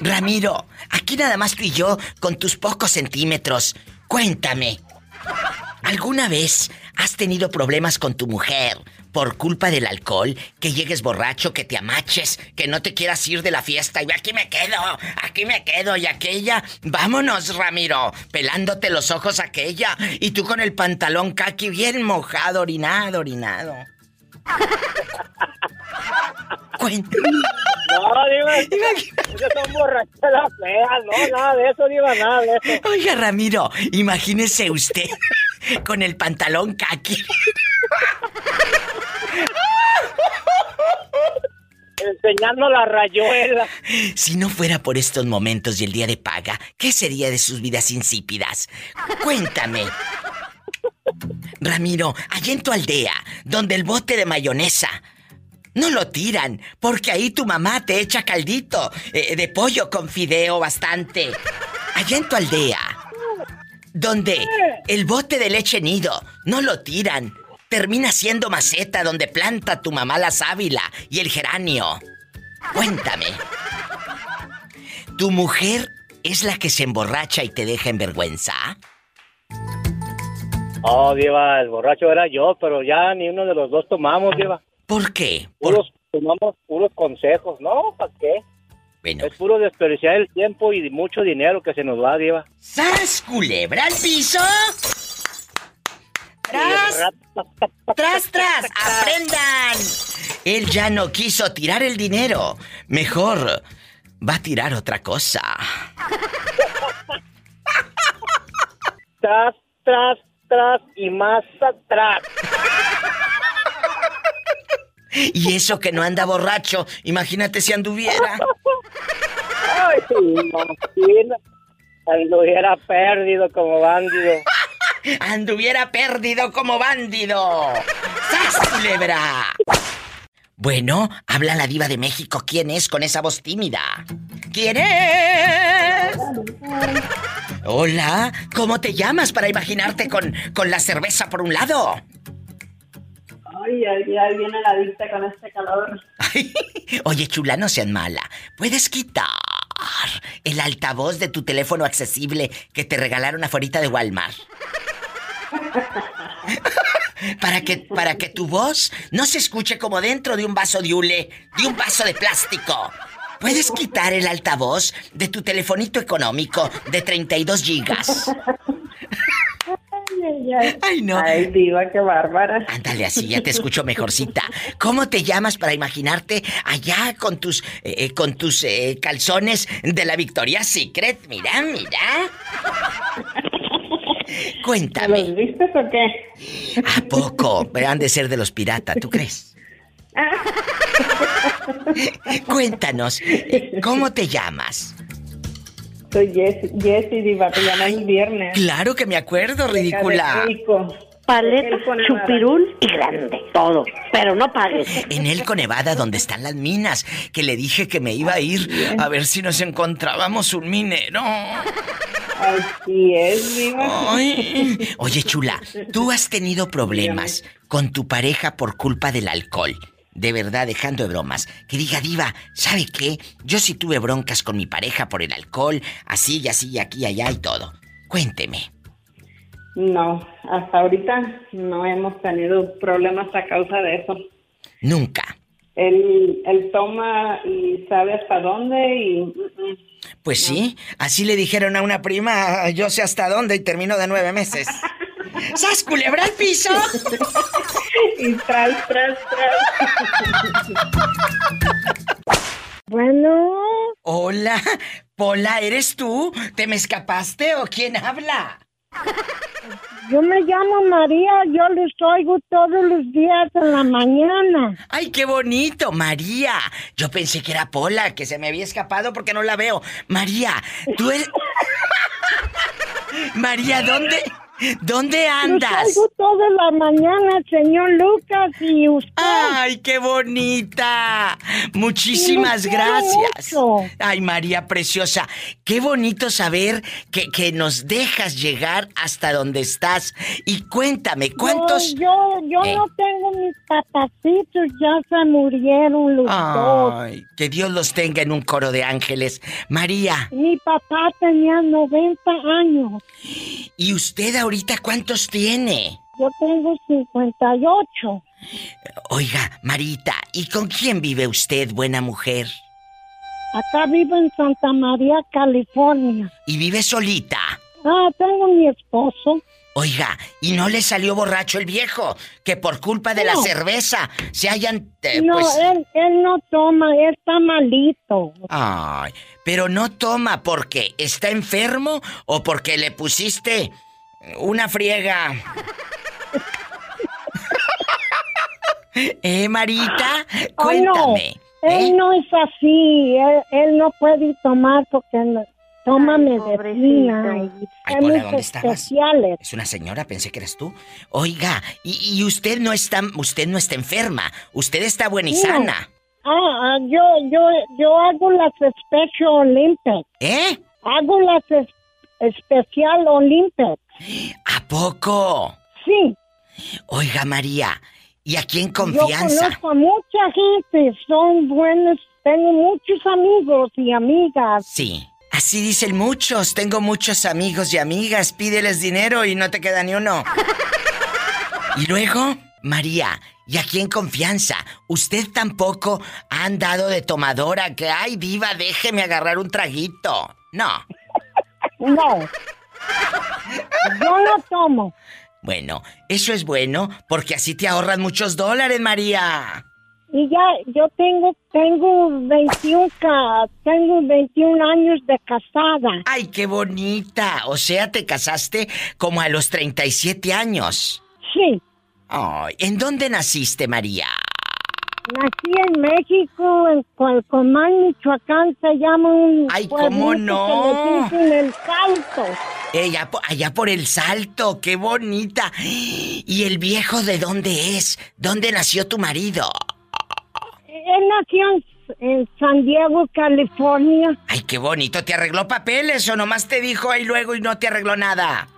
Ramiro, aquí nada más tú y yo con tus pocos centímetros. Cuéntame, ¿alguna vez has tenido problemas con tu mujer por culpa del alcohol? Que llegues borracho, que te amaches, que no te quieras ir de la fiesta y aquí me quedo, aquí me quedo y aquella, vámonos Ramiro, pelándote los ojos aquella y tú con el pantalón caqui bien mojado, orinado, orinado. Cuéntame. No, Diva, esas son borracheras feas, no, nada de eso, Diva, nada de eso. Oiga, Ramiro, imagínese usted con el pantalón caqui. Enseñando la rayuela. Si no fuera por estos momentos y el día de paga, ¿qué sería de sus vidas insípidas? Cuéntame. Ramiro, allá en tu aldea, donde el bote de mayonesa no lo tiran, porque ahí tu mamá te echa caldito eh, de pollo con fideo bastante. Allá en tu aldea, donde el bote de leche nido no lo tiran, termina siendo maceta donde planta tu mamá la sábila y el geranio. Cuéntame. ¿Tu mujer es la que se emborracha y te deja en vergüenza? Oh, Diva, el borracho era yo, pero ya ni uno de los dos tomamos, Diva. ¿Por qué? Puros, tomamos puros consejos, ¿no? ¿Para qué? Bueno. Es puro desperdiciar el tiempo y mucho dinero que se nos va, Diva. ¡Sas, culebra al piso! ¡Tras! ¡Tras, tras! ¡Aprendan! Él ya no quiso tirar el dinero. Mejor va a tirar otra cosa. Tras, tras, y más atrás. Y eso que no anda borracho, imagínate si anduviera. Ay, imagina. Anduviera perdido como bandido. Anduviera perdido como bandido. ¡Sas, culebra! Bueno, habla la diva de México. ¿Quién es con esa voz tímida? ¿Quién es? Hola, ¿cómo te llamas para imaginarte con, con la cerveza por un lado? Ay, ay, ay, viene la vista con este calor. Oye, chula, no seas mala. ¿Puedes quitar el altavoz de tu teléfono accesible que te regalaron afuera de Walmart? para que para que tu voz no se escuche como dentro de un vaso de hule, de un vaso de plástico. ¿Puedes quitar el altavoz de tu telefonito económico de 32 gigas? Ay, no. Ay, diva, qué bárbara. Ándale, así ya te escucho mejorcita. ¿Cómo te llamas para imaginarte allá con tus eh, eh, con tus eh, calzones de la Victoria's Secret? Mira, mira. Cuéntame. ¿Los viste o qué? ¿A poco? Pero han de ser de los piratas, ¿tú crees? Cuéntanos, ¿cómo te llamas? Soy Jessie, Jessie Diva, te llamas el viernes. Claro que me acuerdo, ridícula. Paleta, chupirul y grande. Todo. Pero no pagues. En Elko, Nevada, donde están las minas, que le dije que me iba a ir a ver si nos encontrábamos un minero. Así es, Diva. Ay. Oye, chula, ¿tú has tenido problemas con tu pareja por culpa del alcohol? De verdad, dejando de bromas. Que diga, Diva, ¿sabe qué? Yo sí tuve broncas con mi pareja por el alcohol, así y así y aquí y allá y todo. Cuénteme. No, hasta ahorita no hemos tenido problemas a causa de eso. Nunca. Él, él toma y sabe hasta dónde y... mm, mm. Pues sí, así le dijeron a una prima, yo sé hasta dónde y terminó de nueve meses. ¡Sas, culebra al piso! y tras, tras, Bueno, Hola, Pola, ¿eres tú? ¿Te me escapaste o quién habla? Yo me llamo María, yo les oigo todos los días en la mañana. ¡Ay, qué bonito! María. Yo pensé que era Pola, que se me había escapado porque no la veo. María, tú eres... María, ¿dónde? ¿Dónde andas? Oigo toda la mañana, señor Lucas, y usted. ¡Ay, qué bonita! Muchísimas gracias. mucho. Ay, María Preciosa, qué bonito saber que, que nos dejas llegar hasta donde estás. Y cuéntame, ¿cuántos... Yo, yo, yo Eh. no tengo mis papacitos, ya se murieron los dos. Ay, que Dios los tenga en un coro de ángeles. María, Mi papá tenía 90 años, ¿y usted ahorita cuántos tiene? yo tengo 58. Oiga, Marita, ¿y con quién vive usted, buena mujer? Acá vivo en Santa María, California. ¿Y vive solita? Ah, tengo mi esposo. Oiga, ¿y no le salió borracho el viejo? Que por culpa de la cerveza se hayan... eh, no, pues... él, él no toma, él está malito. Ay, pero no toma porque está enfermo o porque le pusiste una friega. ¿Eh, Marita? Ay, no, Cuéntame. ¿eh? él no es así, él, él no puede tomar porque no, toma medicina y Ay, ¿dónde estabas? Es una señora, pensé que eres tú. Oiga, y, y usted no está, usted no está enferma, usted está buena y No. sana. Ah, ah, yo, yo, yo hago las Special Olympics. ¿Eh? Hago las es- Special Olympics. ¿A poco? Sí. Oiga, María, ¿y aquí en confianza? Yo conozco a mucha gente, son buenos, tengo muchos amigos y amigas. Sí. Así dicen muchos. Tengo muchos amigos y amigas. Pídeles dinero y no te queda ni uno. Y luego, María, y aquí en confianza, usted tampoco ha andado de tomadora que, ay, diva, déjeme agarrar un traguito. No. No. Yo no tomo. Bueno, eso es bueno porque así te ahorran muchos dólares, María. Y ya, yo tengo, tengo 21, ca- tengo 21 años de casada. Ay, qué bonita. O sea, te casaste como a los 37 años. Sí. Ay, ¿en dónde naciste, María? Nací en México, en Cualcomán, Michoacán, se llama un Ay, ¿cómo no? que le dicen El Salto. Ella, po- allá por el salto, qué bonita. ¿Y el viejo de dónde es? ¿Dónde nació tu marido? Él nació en, en San Diego, California. Ay, qué bonito. ¿Te arregló papeles o nomás te dijo ahí luego y no te arregló nada?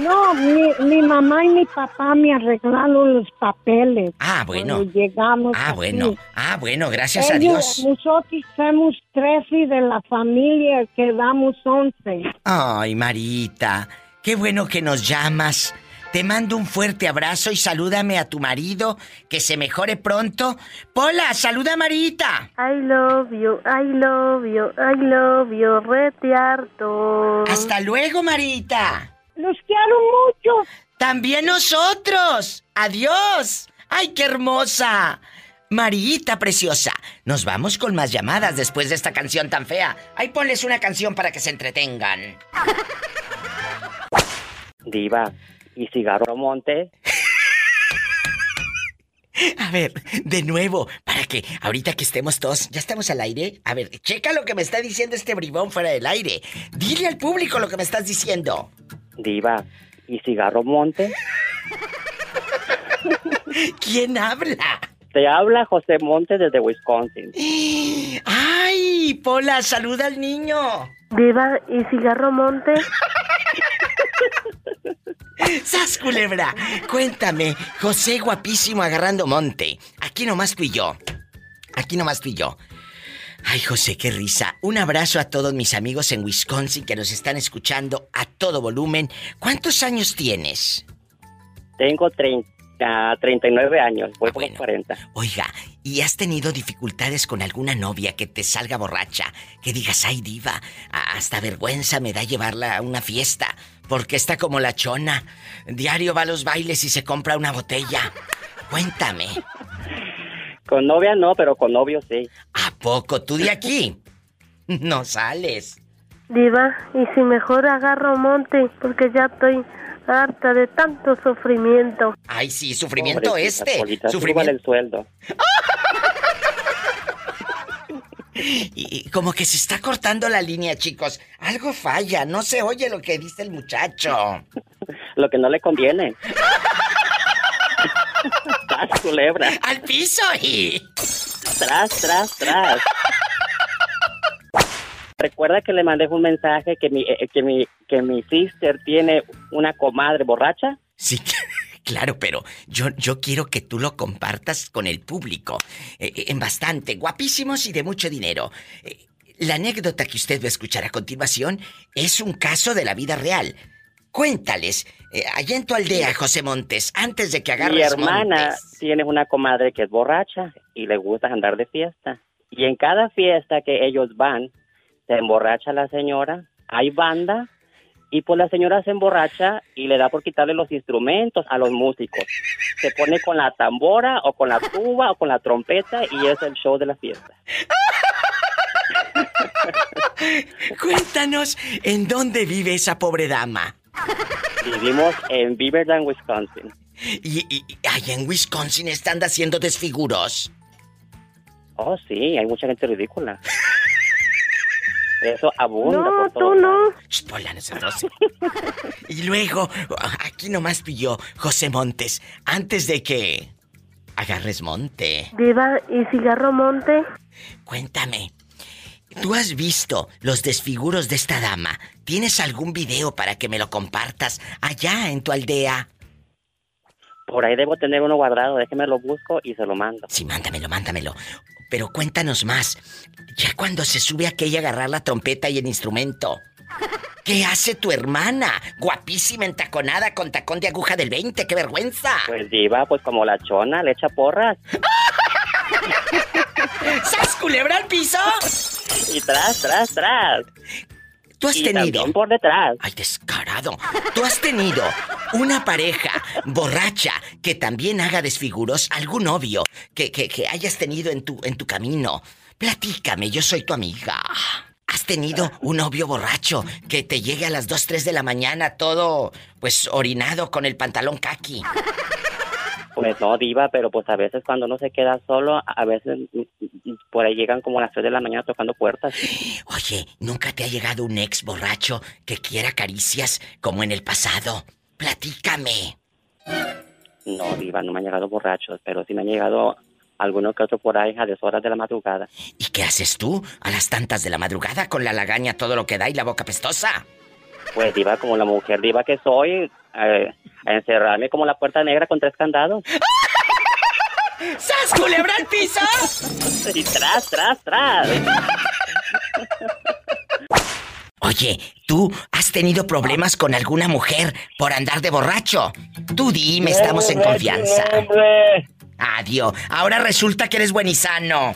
No, mi, mi mamá y mi papá me arreglaron los papeles. Ah, bueno. Cuando llegamos Ah, aquí. bueno. Ah, bueno, gracias a Dios. Nosotros somos tres y de la familia quedamos once. Ay, Marita, qué bueno que nos llamas. Te mando un fuerte abrazo y salúdame a tu marido, que se mejore pronto. Pola, saluda a Marita. I love you, I love you, I love you, rete harto. Hasta luego, Marita. Los quiero mucho. También nosotros. Adiós. Ay, qué hermosa. Marita preciosa. Nos vamos con más llamadas después de esta canción tan fea. Ahí ponles una canción para que se entretengan. Diva, ¿y cigarro monte? A ver, de nuevo, para que ahorita que estemos todos, ya estamos al aire. A ver, checa lo que me está diciendo este bribón fuera del aire. Dile al público lo que me estás diciendo. Diva, ¿y cigarro monte? ¿Quién habla? Te habla José Monte desde Wisconsin. ¡Ay! Pola, saluda al niño. Diva, ¿y cigarro monte? ¡Sas, culebra! Cuéntame, José guapísimo agarrando monte. Aquí nomás tú y yo. Aquí nomás tú y yo. Ay, José, qué risa. Un abrazo a todos mis amigos en Wisconsin que nos están escuchando a todo volumen. ¿Cuántos años tienes? Tengo 30, 39 años, voy por los 40. Oiga, ¿y has tenido dificultades con alguna novia que te salga borracha? Que digas, ay, diva, hasta vergüenza me da llevarla a una fiesta, porque está como la chona. Diario va a los bailes y se compra una botella. Cuéntame, Con novia no, pero con novio sí. ¿a poco tú de aquí? No sales. Diva, y si mejor agarro monte, porque ya estoy harta de tanto sufrimiento. Ay, sí, sufrimiento Pobrecita, este. Polita, Sufrimiento. el sueldo. Y, y como que se está cortando la línea, chicos. Algo falla, no se oye lo que dice el muchacho. Lo que no le conviene. Tras, culebra. ¡Al piso y! Tras, tras, tras. Recuerda que le mandé un mensaje que mi, eh, que mi, que mi sister tiene una comadre borracha. Sí, claro, pero yo, yo quiero que tú lo compartas con el público. eh, eh, en bastante, guapísimos y de mucho dinero. Eh, la anécdota que usted va a escuchar a continuación es un caso de la vida real. Cuéntales, eh, allá en tu aldea, José Montes, antes de que agarres Mi hermana montes. tiene una comadre que es borracha y le gusta andar de fiesta. Y en cada fiesta que ellos van, se emborracha la señora, hay banda, y pues la señora se emborracha y le da por quitarle los instrumentos a los músicos. Se pone con la tambora o con la tuba o con la trompeta y es el show de la fiesta. Cuéntanos, ¿en dónde vive esa pobre dama? Vivimos en Beaverton, Wisconsin. Y, y- y allá en Wisconsin están haciendo desfiguros. Oh, sí, hay mucha gente ridícula. Eso abunda No, por tú no. Sí. Y luego, aquí nomás pilló José Montes, antes de que agarres monte. Diva, y cigarro monte. Cuéntame, ¿tú has visto los desfiguros de esta dama? ¿Tienes algún video para que me lo compartas allá en tu aldea? Por ahí debo tener uno guardado, déjeme lo busco y se lo mando. Sí, mándamelo, mándamelo. Pero cuéntanos más. Ya cuando se sube aquella a agarrar la trompeta y el instrumento. ¿Qué hace tu hermana? Guapísima entaconada con tacón de aguja del 20, qué vergüenza. Pues diva, pues como la chona, le echa porras. ¡Sas culebra al piso! Y tras, tras, tras. Tú has Y tenido. también por detrás. Ay, descarado. Tú has tenido una pareja borracha que también haga desfiguros, algún novio que, que, que hayas tenido en tu, en tu camino. Platícame, yo soy tu amiga. ¿Has tenido un novio borracho que te llegue a las 2, 3 de la mañana todo, pues, orinado con el pantalón kaki? Pues no, diva, pero pues a veces cuando uno se queda solo, a veces por ahí llegan como a las 3 de la mañana tocando puertas. Oye, ¿nunca te ha llegado un ex borracho que quiera caricias como en el pasado? Platícame. No, diva, no me han llegado borrachos, pero sí me han llegado algunos que otros por ahí a deshoras de la madrugada. ¿Y qué haces tú a las tantas de la madrugada con la lagaña todo lo que da y la boca pestosa? Pues diva, como la mujer diva que soy, eh, a encerrarme como la puerta negra con tres candados. ¡Sas culebra al piso! Y tras, tras, tras. Oye, ¿tú has tenido problemas con alguna mujer por andar de borracho? Tú dime, estamos en confianza. Adiós. Ahora resulta que eres buen y sano.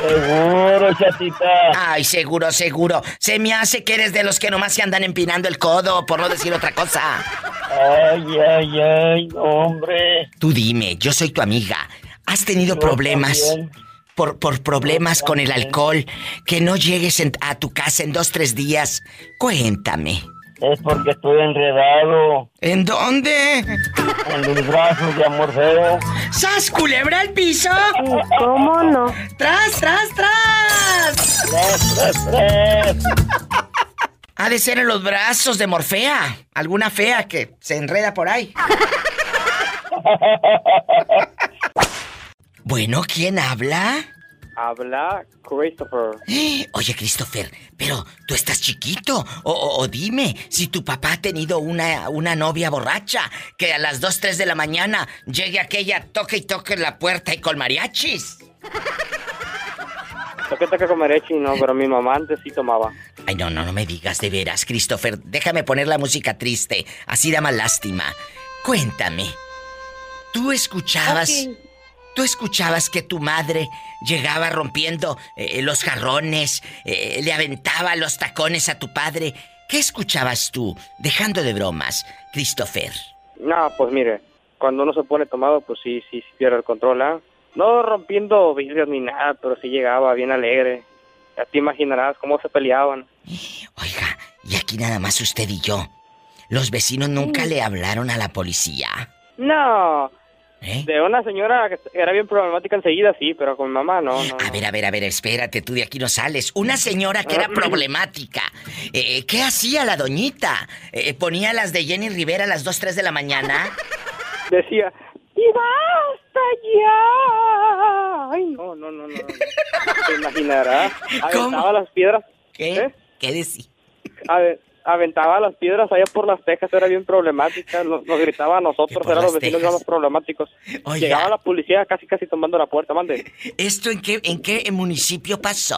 Seguro, chatita. Ay, seguro, seguro. Se me hace que eres de los que nomás se andan empinando el codo, por no decir otra cosa. Ay, ay, ay, hombre. Tú dime, yo soy tu amiga. ¿Has tenido Yo problemas también. por, por problemas con el alcohol? Que no llegues en- a tu casa en dos, tres días. Cuéntame. Es porque estoy enredado ¿En dónde? en mis brazos de amor feo. ¡Sas, culebra al piso! ¿Cómo no? ¡Tras, tras, tras! Tres, tres, tres. Ha de ser en los brazos de Morfea. Alguna fea que se enreda por ahí. Bueno, ¿quién habla? Habla Christopher. Oye, Christopher, pero tú estás chiquito. O, o- o dime, si tu papá ha tenido una, una novia borracha, que a las 2, 3 de la mañana llegue aquella, toque y toque la puerta y con mariachis. Lo que toca comer chino, pero mi mamá antes sí tomaba. Ay, no, no, no me digas de veras, Christopher. Déjame poner la música triste. Así da más lástima. Cuéntame. ¿Tú escuchabas... ¿Tú escuchabas que tu madre llegaba rompiendo eh, los jarrones, eh, le aventaba los tacones a tu padre? ¿Qué escuchabas tú? Dejando de bromas, Christopher. No, pues mire, cuando uno se pone tomado, pues sí, sí, sí pierde el control, ¿ah? No rompiendo vidrios ni nada, pero sí llegaba bien alegre. Ya te imaginarás cómo se peleaban. Y aquí nada más usted y yo. Los vecinos nunca le hablaron a la policía. No. De una señora que era bien problemática enseguida, sí, pero con mamá no, no. A ver, a ver, a ver, espérate, tú de aquí no sales. Una señora que era problemática. Eh, ¿Qué hacía la doñita? Eh, ¿Ponía las de Jenny Rivera a las 2, 3 de la mañana? Decía, ¡y basta ya! Ay, no, no, no, no. no. Te imaginarás. Aventaba las piedras. ¿Qué? ¿Qué decía? Ave- aventaba las piedras allá por las tejas, era bien problemática. Nos, nos gritaba a nosotros, eran los vecinos tejas? más problemáticos. Oiga. Llegaba la policía casi, casi tomando la puerta, mande. ¿Esto en qué, en qué municipio pasó?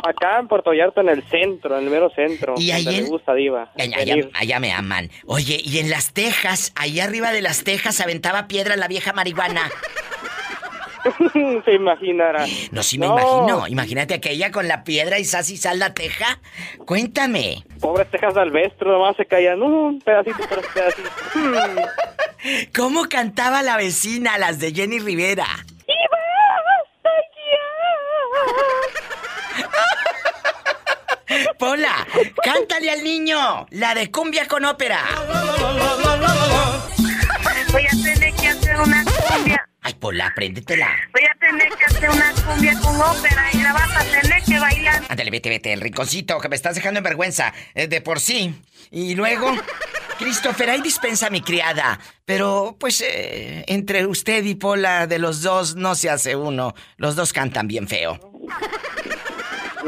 Acá en Puerto Vallarta, en el centro, en el mero centro. Y ahí donde en- le gusta, Diva. Allá, allá- venir. allá me aman. Oye, y en las tejas, ahí arriba de las tejas aventaba piedra la vieja marihuana. Se imaginará. No, sí me No. imagino. Imagínate aquella con la piedra y sas y sal la teja. Cuéntame. Pobres tejas de albestro, nomás se caían un pedacito tras pedacito. ¿Cómo cantaba la vecina, las de Jenny Rivera? Pola, cántale al niño, la de cumbia con ópera. Voy a tener que hacer una cumbia. Ay, Pola, apréndetela. Voy a tener que hacer una cumbia con ópera y la vas a tener que bailar. Ándale, vete, vete, el rinconcito, que me estás dejando en vergüenza, eh, de por sí. Y luego, Christopher, ahí dispensa a mi criada. Pero, pues, eh, entre usted y Pola, de los dos, no se hace uno. Los dos cantan bien feo.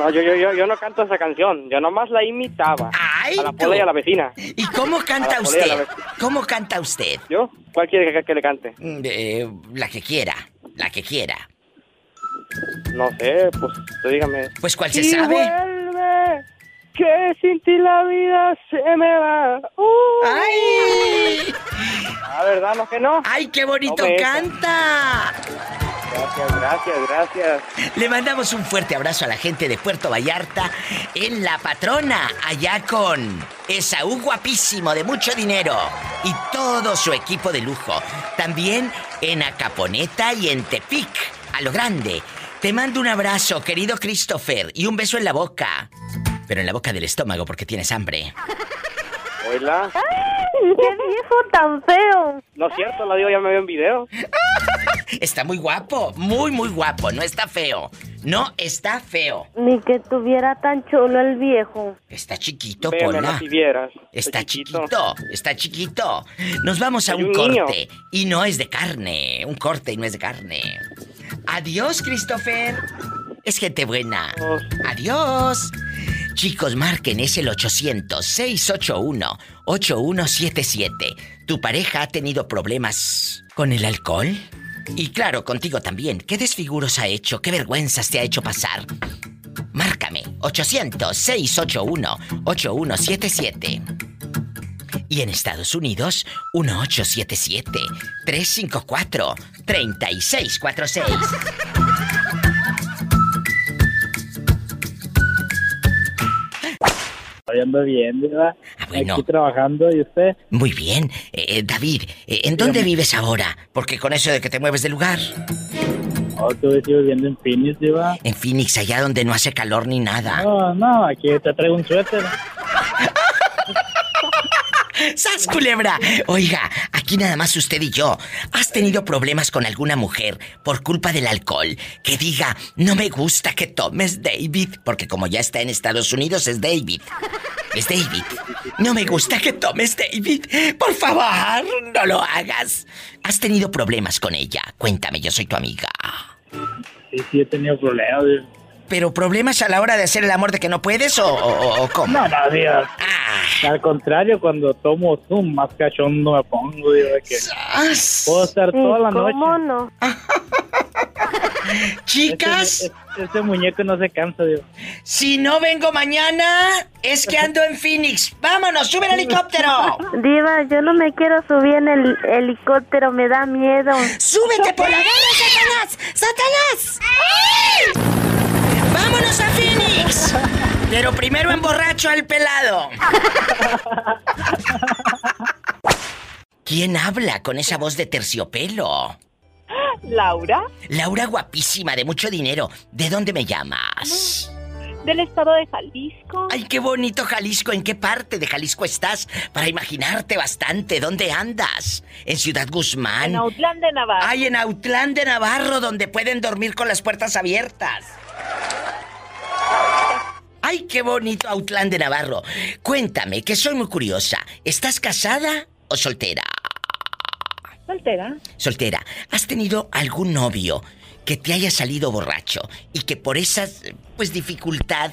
No, yo, yo, yo, yo no canto esa canción. Yo nomás la imitaba. Ay, a la pola y a la vecina. ¿Y cómo canta A la la usted? ¿Cómo canta usted? ¿Yo? ¿Cuál quiere que, que le cante? Mm, eh, la que quiera, la que quiera. No sé, pues, tú dígame. Pues, ¿cuál se Y sabe? vuelve, que sin ti la vida se me va. Uh. ¡Ay! Ah, ¿verdad? ¿No que no? ¡Ay, qué bonito canta! Gracias, gracias, gracias. Le mandamos un fuerte abrazo a la gente de Puerto Vallarta en La Patrona, allá con Esaú guapísimo de mucho dinero y todo su equipo de lujo. También en Acaponeta y en Tepic, a lo grande. Te mando un abrazo, querido Christopher, y un beso en la boca. Pero en la boca del estómago porque tienes hambre. Hola. ¡Qué viejo tan feo! No es cierto, la digo, ya me veo en video. Está muy guapo, muy, muy guapo, no está feo. No está feo. Ni que tuviera tan chulo el viejo. Está chiquito, Pola. si vieras. Está chiquito. está chiquito. Nos vamos a Soy un, niño. corte. Y no es de carne. Un corte y no es de carne. Adiós, Christopher. Es gente buena. Adiós. Chicos, marquen, es el 800-681-8177. ¿Tu pareja ha tenido problemas con el alcohol? Y claro, contigo también. ¿Qué desfiguros ha hecho? ¿Qué vergüenzas te ha hecho pasar? Márcame, 800-681-8177. Y en Estados Unidos, 1877-354-3646. Ahí ando bien, ¿verdad? Ah, bueno. Aquí trabajando, ¿y usted? Muy bien. Eh, David, eh, ¿en dónde vives ahora? Porque con eso de que te mueves de lugar. Oh, estoy viviendo en Phoenix, ¿verdad? En Phoenix, allá donde no hace calor ni nada. No, no, aquí te traigo un suéter. ¡Sas, culebra! Oiga, aquí nada más usted y yo. ¿Has tenido problemas con alguna mujer por culpa del alcohol? Que diga, no me gusta que tomes David. Porque como ya está en Estados Unidos, es David. Es David. No me gusta que tomes David. Por favor, no lo hagas. ¿Has tenido problemas con ella? Cuéntame, yo soy tu amiga. Sí, sí, he tenido problemas. ¿Pero problemas a la hora de hacer el amor de que no puedes o, o- o cómo? No, no, Dios. Al contrario, cuando tomo zoom, más cachondo me pongo, Dios, de que puedo estar toda la noche. ¿Cómo no? Chicas. Este, este muñeco no se cansa, Dios. Si no vengo mañana, es que ando en Phoenix. Vámonos, sube el helicóptero. Diva, yo no me quiero subir en el helicóptero, me da miedo. ¡Súbete por la garra, Satanás! ¡Satanás! ¡Vámonos a Phoenix! Pero primero emborracho al pelado. ¿Quién habla con esa voz de terciopelo? Laura, Laura guapísima, de mucho dinero. ¿De dónde me llamas? del estado de Jalisco. Ay, qué bonito Jalisco. ¿En qué parte de Jalisco estás? Para imaginarte bastante. ¿Dónde andas? ¿En Ciudad Guzmán? En Autlán de Navarro. Ay, en Autlán de Navarro, donde pueden dormir con las puertas abiertas. Ay, qué bonito Autlán de Navarro. Cuéntame, que soy muy curiosa. ¿Estás casada o soltera? Soltera. Soltera. ¿Has tenido algún novio que te haya salido borracho y que por esa, pues, dificultad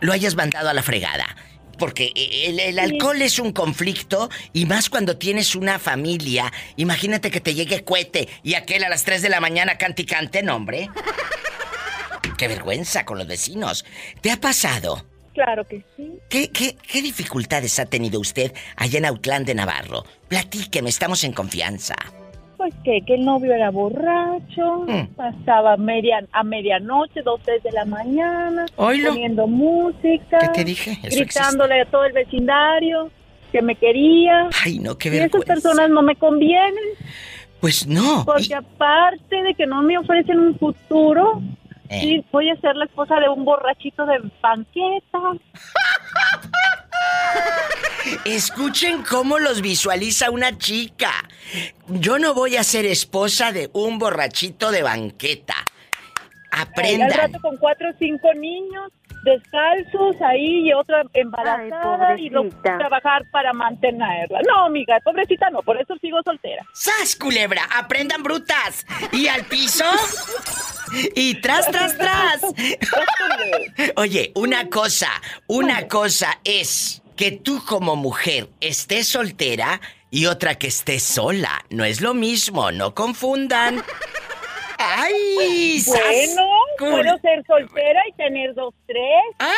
lo hayas mandado a la fregada? Porque el, el alcohol es un conflicto y más cuando tienes una familia. Imagínate que te llegue cuete y aquel a las 3 de la mañana cante y cante, no, hombre. Qué vergüenza con los vecinos. ¿Te ha pasado? Claro que sí. ¿Qué, qué, qué dificultades ha tenido usted allá en Autlán de Navarro? Platíqueme, estamos en confianza. Pues que, que el novio era borracho, Mm. pasaba media, a medianoche, dos, tres de la mañana, Oílo. poniendo música, ¿Qué te dije? Eso gritándole a todo el vecindario que me quería. Ay, no, qué y esas vergüenza. personas no me convienen, Pues no. porque aparte de que no me ofrecen un futuro, Eh. sí, voy a ser la esposa de un borrachito de banqueta. Escuchen cómo los visualiza una chica. Yo no voy a ser esposa de un borrachito de banqueta. Al Aprendan. rato con cuatro o cinco niños descalzos ahí y otra embarazada y pobrecita. trabajar para mantenerla. No, amiga, pobrecita no, por eso sigo soltera. ¡Sas, culebra! ¡Aprendan brutas! ¿Y al piso? Y tras, tras, tras. Oye, una cosa, una cosa es que tú como mujer estés soltera y otra que estés sola. No es lo mismo, no confundan. ¡Ay! Bueno, puedo ser soltera y tener dos, tres. ¡Ay!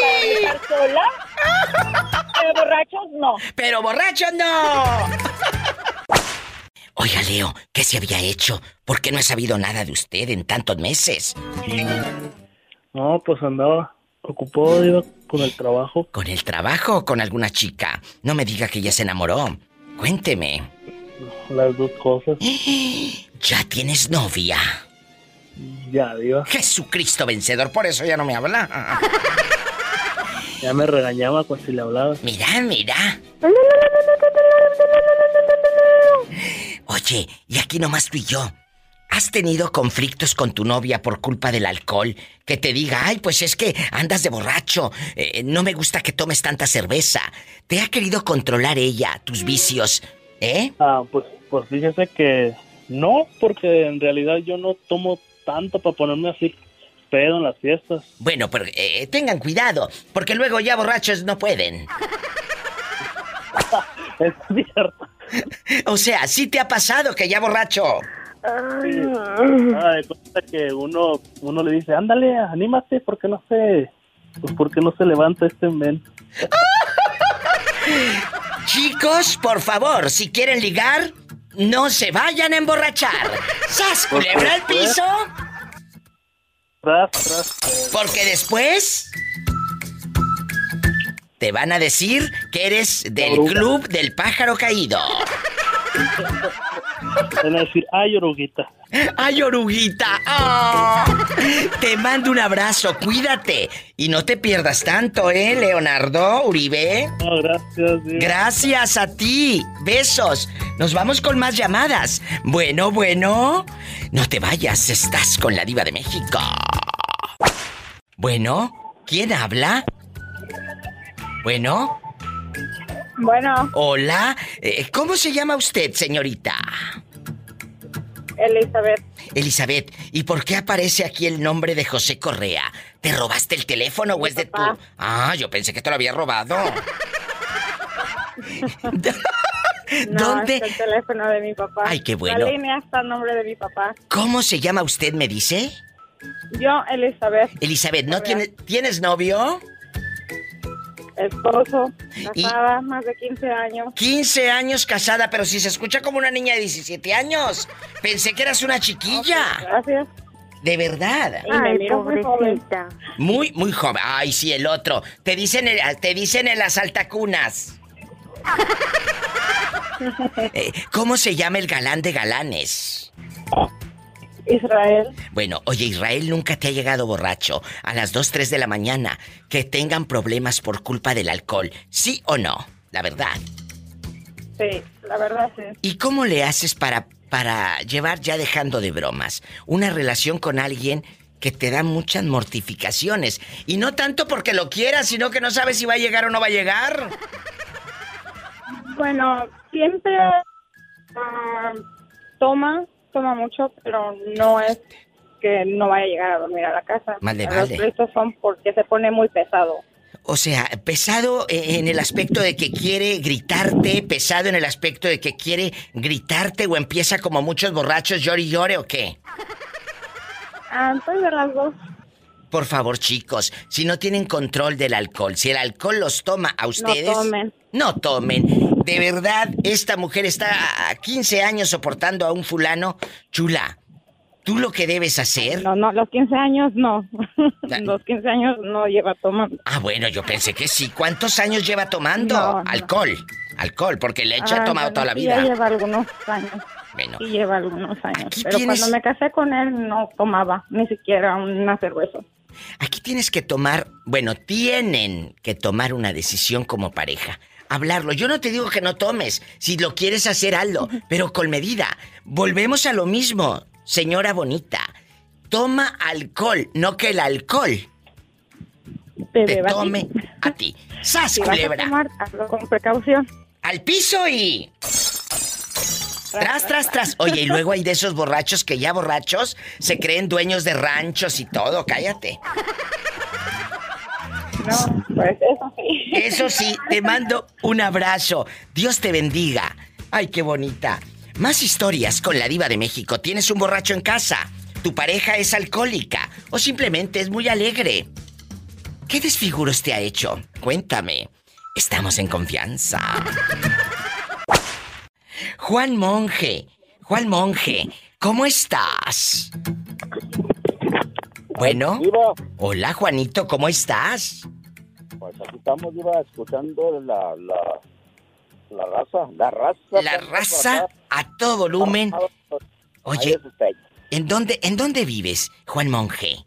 Para estar sola. Pero borrachos no. ¡Pero borracho no! Oiga, Leo, ¿qué se había hecho? ¿Por qué no he sabido nada de usted en tantos meses? No, pues andaba ocupado, Diva, con el trabajo. ¿Con el trabajo o con alguna chica? No me diga que ya se enamoró. Cuénteme. Las dos cosas. ¿Ya tienes novia? Ya, Diva. Jesucristo vencedor, por eso ya no me habla. Ya me regañaba cuando si le hablaba. Mira, mira. Oye, y aquí nomás tú y yo. ¿Has tenido conflictos con tu novia por culpa del alcohol? Que te diga, ay, pues es que andas de borracho, eh, no me gusta que tomes tanta cerveza. ¿Te ha querido controlar ella, tus vicios? ¿Eh? Ah, pues, pues fíjese que no, porque en realidad yo no tomo tanto para ponerme así pedo en las fiestas. Bueno, pero eh, tengan cuidado, porque luego ya borrachos no pueden. Es cierto. O sea, sí te ha pasado que ya borracho. Sí. Ah, de cuenta que uno, uno le dice, ándale, anímate, porque no se, pues porque no se levanta este men. Chicos, por favor, si quieren ligar, no se vayan a emborrachar. ¡Sas, culebra al piso! Tras, tras. Porque después te van a decir que eres del club del pájaro caído. Van a decir, ay, oruguita. ¡Ay, oruguita! ¡Ah! Te mando un abrazo, cuídate. Y no te pierdas tanto, ¿eh, Leonardo Uribe? No, gracias. Gracias a ti. Besos. Nos vamos con más llamadas. Bueno, bueno. No te vayas, estás con la diva de México. Bueno, ¿quién habla? Bueno, Bueno, hola. Eh, ¿Cómo se llama usted, señorita? Elizabeth, Elizabeth, ¿y por qué aparece aquí el nombre de José Correa? ¿Te robaste el teléfono o es de tu...? Ah, yo pensé que te lo había robado. No, ¿Dónde? el teléfono de mi papá. Ay, qué bueno. La línea está nombre de mi papá. ¿Cómo se llama usted, me dice? Yo, Elizabeth. Elizabeth, ¿no tiene, tienes novio? Esposo, casada, más de 15 años. 15 años casada, pero si se escucha como una niña de 17 años. Pensé que eras una chiquilla. Gracias. De verdad. Y me miro muy joven. Muy, muy joven. Ay, sí, el otro. Te dicen, el- te dicen en las altacunas. Eh, ¿Cómo se llama el galán de galanes? Israel. Bueno, oye, Israel nunca te ha llegado borracho a las 2, 3 de la mañana que tengan problemas por culpa del alcohol. ¿Sí o no? La verdad. Sí, la verdad sí. ¿Y cómo le haces para, para llevar, ya dejando de bromas, una relación con alguien que te da muchas mortificaciones? Y no tanto porque lo quieras, sino que no sabes si va a llegar o no va a llegar. Bueno, siempre ah, toma, toma mucho, pero no es que no vaya a llegar a dormir a la casa. Más le Los vale. pleitos son porque se pone muy pesado. O sea, pesado eh, en el aspecto de que quiere gritarte, pesado en el aspecto de que quiere gritarte o empieza como muchos borrachos llore y llore o qué. Antes de las dos. Por favor, chicos, si no tienen control del alcohol, si el alcohol los toma a ustedes, tomen. No tomen. De verdad, esta mujer está a 15 años soportando a un fulano. Chula, tú lo que debes hacer. No, no, los 15 años no. los 15 años no lleva tomando. Ah, bueno, yo pensé que sí. ¿Cuántos años lleva tomando? No, no. Alcohol. Alcohol, porque leche ha Ah, tomado bueno, toda la vida. Ya lleva algunos años. Bueno. Sí lleva algunos años. Pero tienes- cuando me casé con él no tomaba ni siquiera una cerveza. Aquí tienes que tomar, bueno, tienen que tomar una decisión como pareja. Hablarlo. Yo no te digo que no tomes. Si lo quieres hacer, hazlo. Pero con medida. Volvemos a lo mismo, señora bonita. Toma alcohol, no que el alcohol Te te beba a ti. tome a ti. ¡Sas, Si culebra! tomar, hazlo con precaución. ¡Al piso y... Tras, tras, tras. Oye, y luego hay de esos borrachos que ya borrachos se creen dueños de ranchos y todo. Cállate. No, pues eso sí. Eso sí, te mando un abrazo. Dios te bendiga. Ay, qué bonita. Más historias con la diva de México. ¿Tienes un borracho en casa? ¿Tu pareja es alcohólica? ¿O simplemente es muy alegre? ¿Qué desfiguros te ha hecho? Cuéntame. Estamos en confianza. Juan Monje. Juan Monje, ¿cómo estás? Bueno. Hola, Juanito, ¿cómo estás? Pues aquí estamos, Diva, escuchando la, la, la raza, la raza. La raza a todo volumen. Oye, ¿en dónde, ¿en dónde vives, Juan Monje?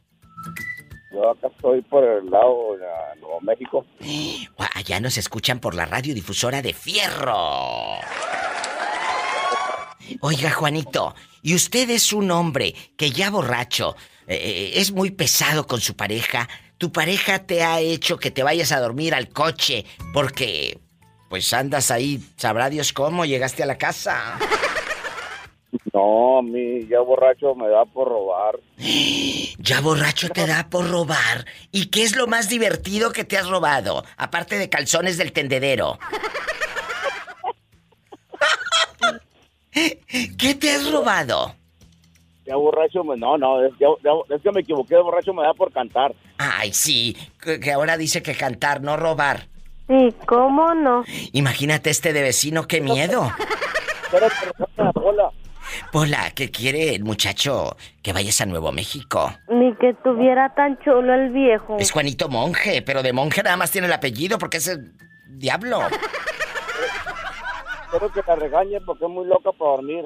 Yo acá estoy por el lado de Nuevo México. Allá nos escuchan por la radiodifusora de Fierro. Oiga, Juanito, y usted es un hombre que ya borracho, eh, es muy pesado con su pareja. ¿Tu pareja te ha hecho que te vayas a dormir al coche porque, pues andas ahí, sabrá Dios cómo llegaste a la casa? No, a mí ya borracho me da por robar. Ya borracho te da por robar. ¿Y qué es lo más divertido que te has robado? Aparte de calzones del tendedero. ¿Qué te has robado? Ya borracho me... No, no, es, ya- ya- es que me equivoqué, borracho me da por cantar. Ay, sí, que, que ahora dice que cantar, no robar. Sí, ¿cómo no? Imagínate este de vecino, qué miedo. Hola. Pola, ¿qué quiere el muchacho? Que vayas a Nuevo México. Ni que tuviera tan chulo el viejo. Es Juanito Monje, pero de monje nada más tiene el apellido porque es el diablo. Espero que la regañe porque es muy loca para dormir.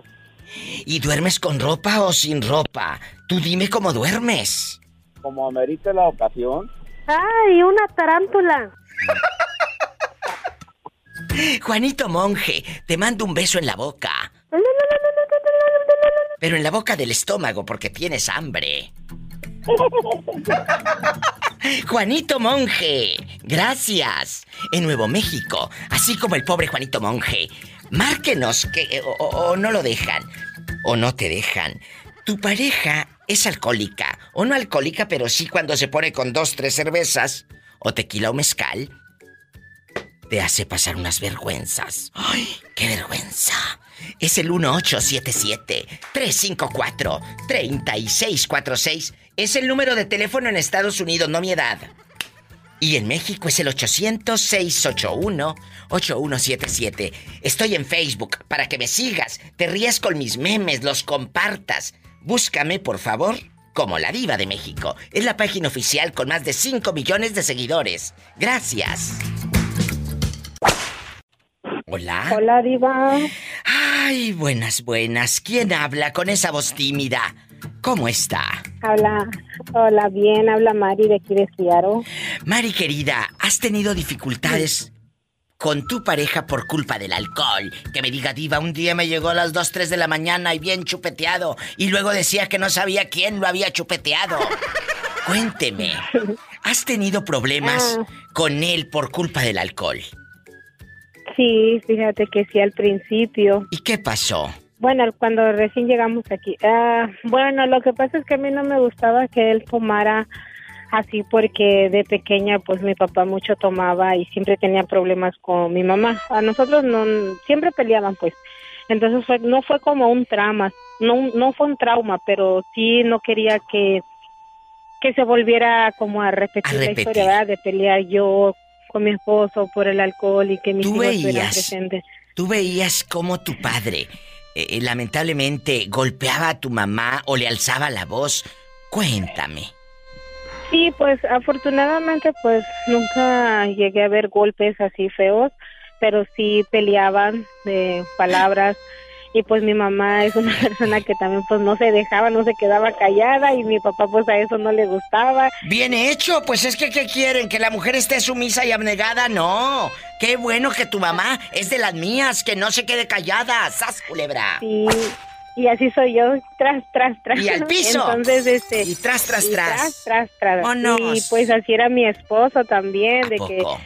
¿Y duermes con ropa o sin ropa? Tú dime cómo duermes. Como amerita la ocasión. ¡Ay, una tarántula! Juanito Monje, te mando un beso en la boca. Pero en la boca del estómago porque tienes hambre. Juanito Monje, gracias. En Nuevo México, así como el pobre Juanito Monje, márquenos que o, o- o no lo dejan o no te dejan. Tu pareja es alcohólica o no alcohólica, pero sí cuando se pone con dos, tres cervezas o tequila o mezcal. te hace pasar unas vergüenzas. ¡Ay, qué vergüenza! Es el 1877-354-3646. Es el número de teléfono en Estados Unidos, no mi edad. Y en México es el 800-681-8177. Estoy en Facebook para que me sigas, te rías con mis memes, los compartas. Búscame, por favor, como La Diva de México. Es la página oficial con más de 5 millones de seguidores. Gracias. Hola. Hola, Diva. Ay, buenas, buenas. ¿Quién habla con esa voz tímida? ¿Cómo está? Habla, hola, bien, habla Mari de aquí de Seattle. Mari querida, ¿has tenido dificultades con tu pareja por culpa del alcohol? Que me diga, diva, un día me llegó a las 2, 3 de la mañana y bien chupeteado y luego decía que no sabía quién lo había chupeteado. Cuénteme, ¿has tenido problemas Ah. con él por culpa del alcohol? Sí, fíjate que sí al principio. ¿Y qué pasó? Bueno, cuando recién llegamos aquí. Ah, bueno, lo que pasa es que a mí no me gustaba que él tomara así porque de pequeña pues mi papá mucho tomaba y siempre tenía problemas con mi mamá. A nosotros no siempre peleaban pues. Entonces fue, no fue como un trauma, no no fue un trauma, pero sí no quería que que se volviera como a repetir, A la historia ¿verdad? de pelear yo con mi esposo por el alcohol y que mis hijos veías, presentes. tú veías cómo tu padre eh, eh, lamentablemente golpeaba a tu mamá o le alzaba la voz. Cuéntame. Sí, pues afortunadamente pues nunca llegué a ver golpes así feos, pero sí peleaban de palabras y pues mi mamá es una persona que también pues no se dejaba, no se quedaba callada y mi papá pues a eso no le gustaba. Bien hecho, pues es que ¿qué quieren? ¿Que la mujer esté sumisa y abnegada? No. Qué bueno que tu mamá es de las mías, que no se quede callada. ¡Sas, culebra! Y, y así soy yo, tras, tras, tras. Y al piso. Entonces, este... Y tras, tras, y tras. tras, tras, tras. Vámonos. Y pues así era mi esposo también, de que poco?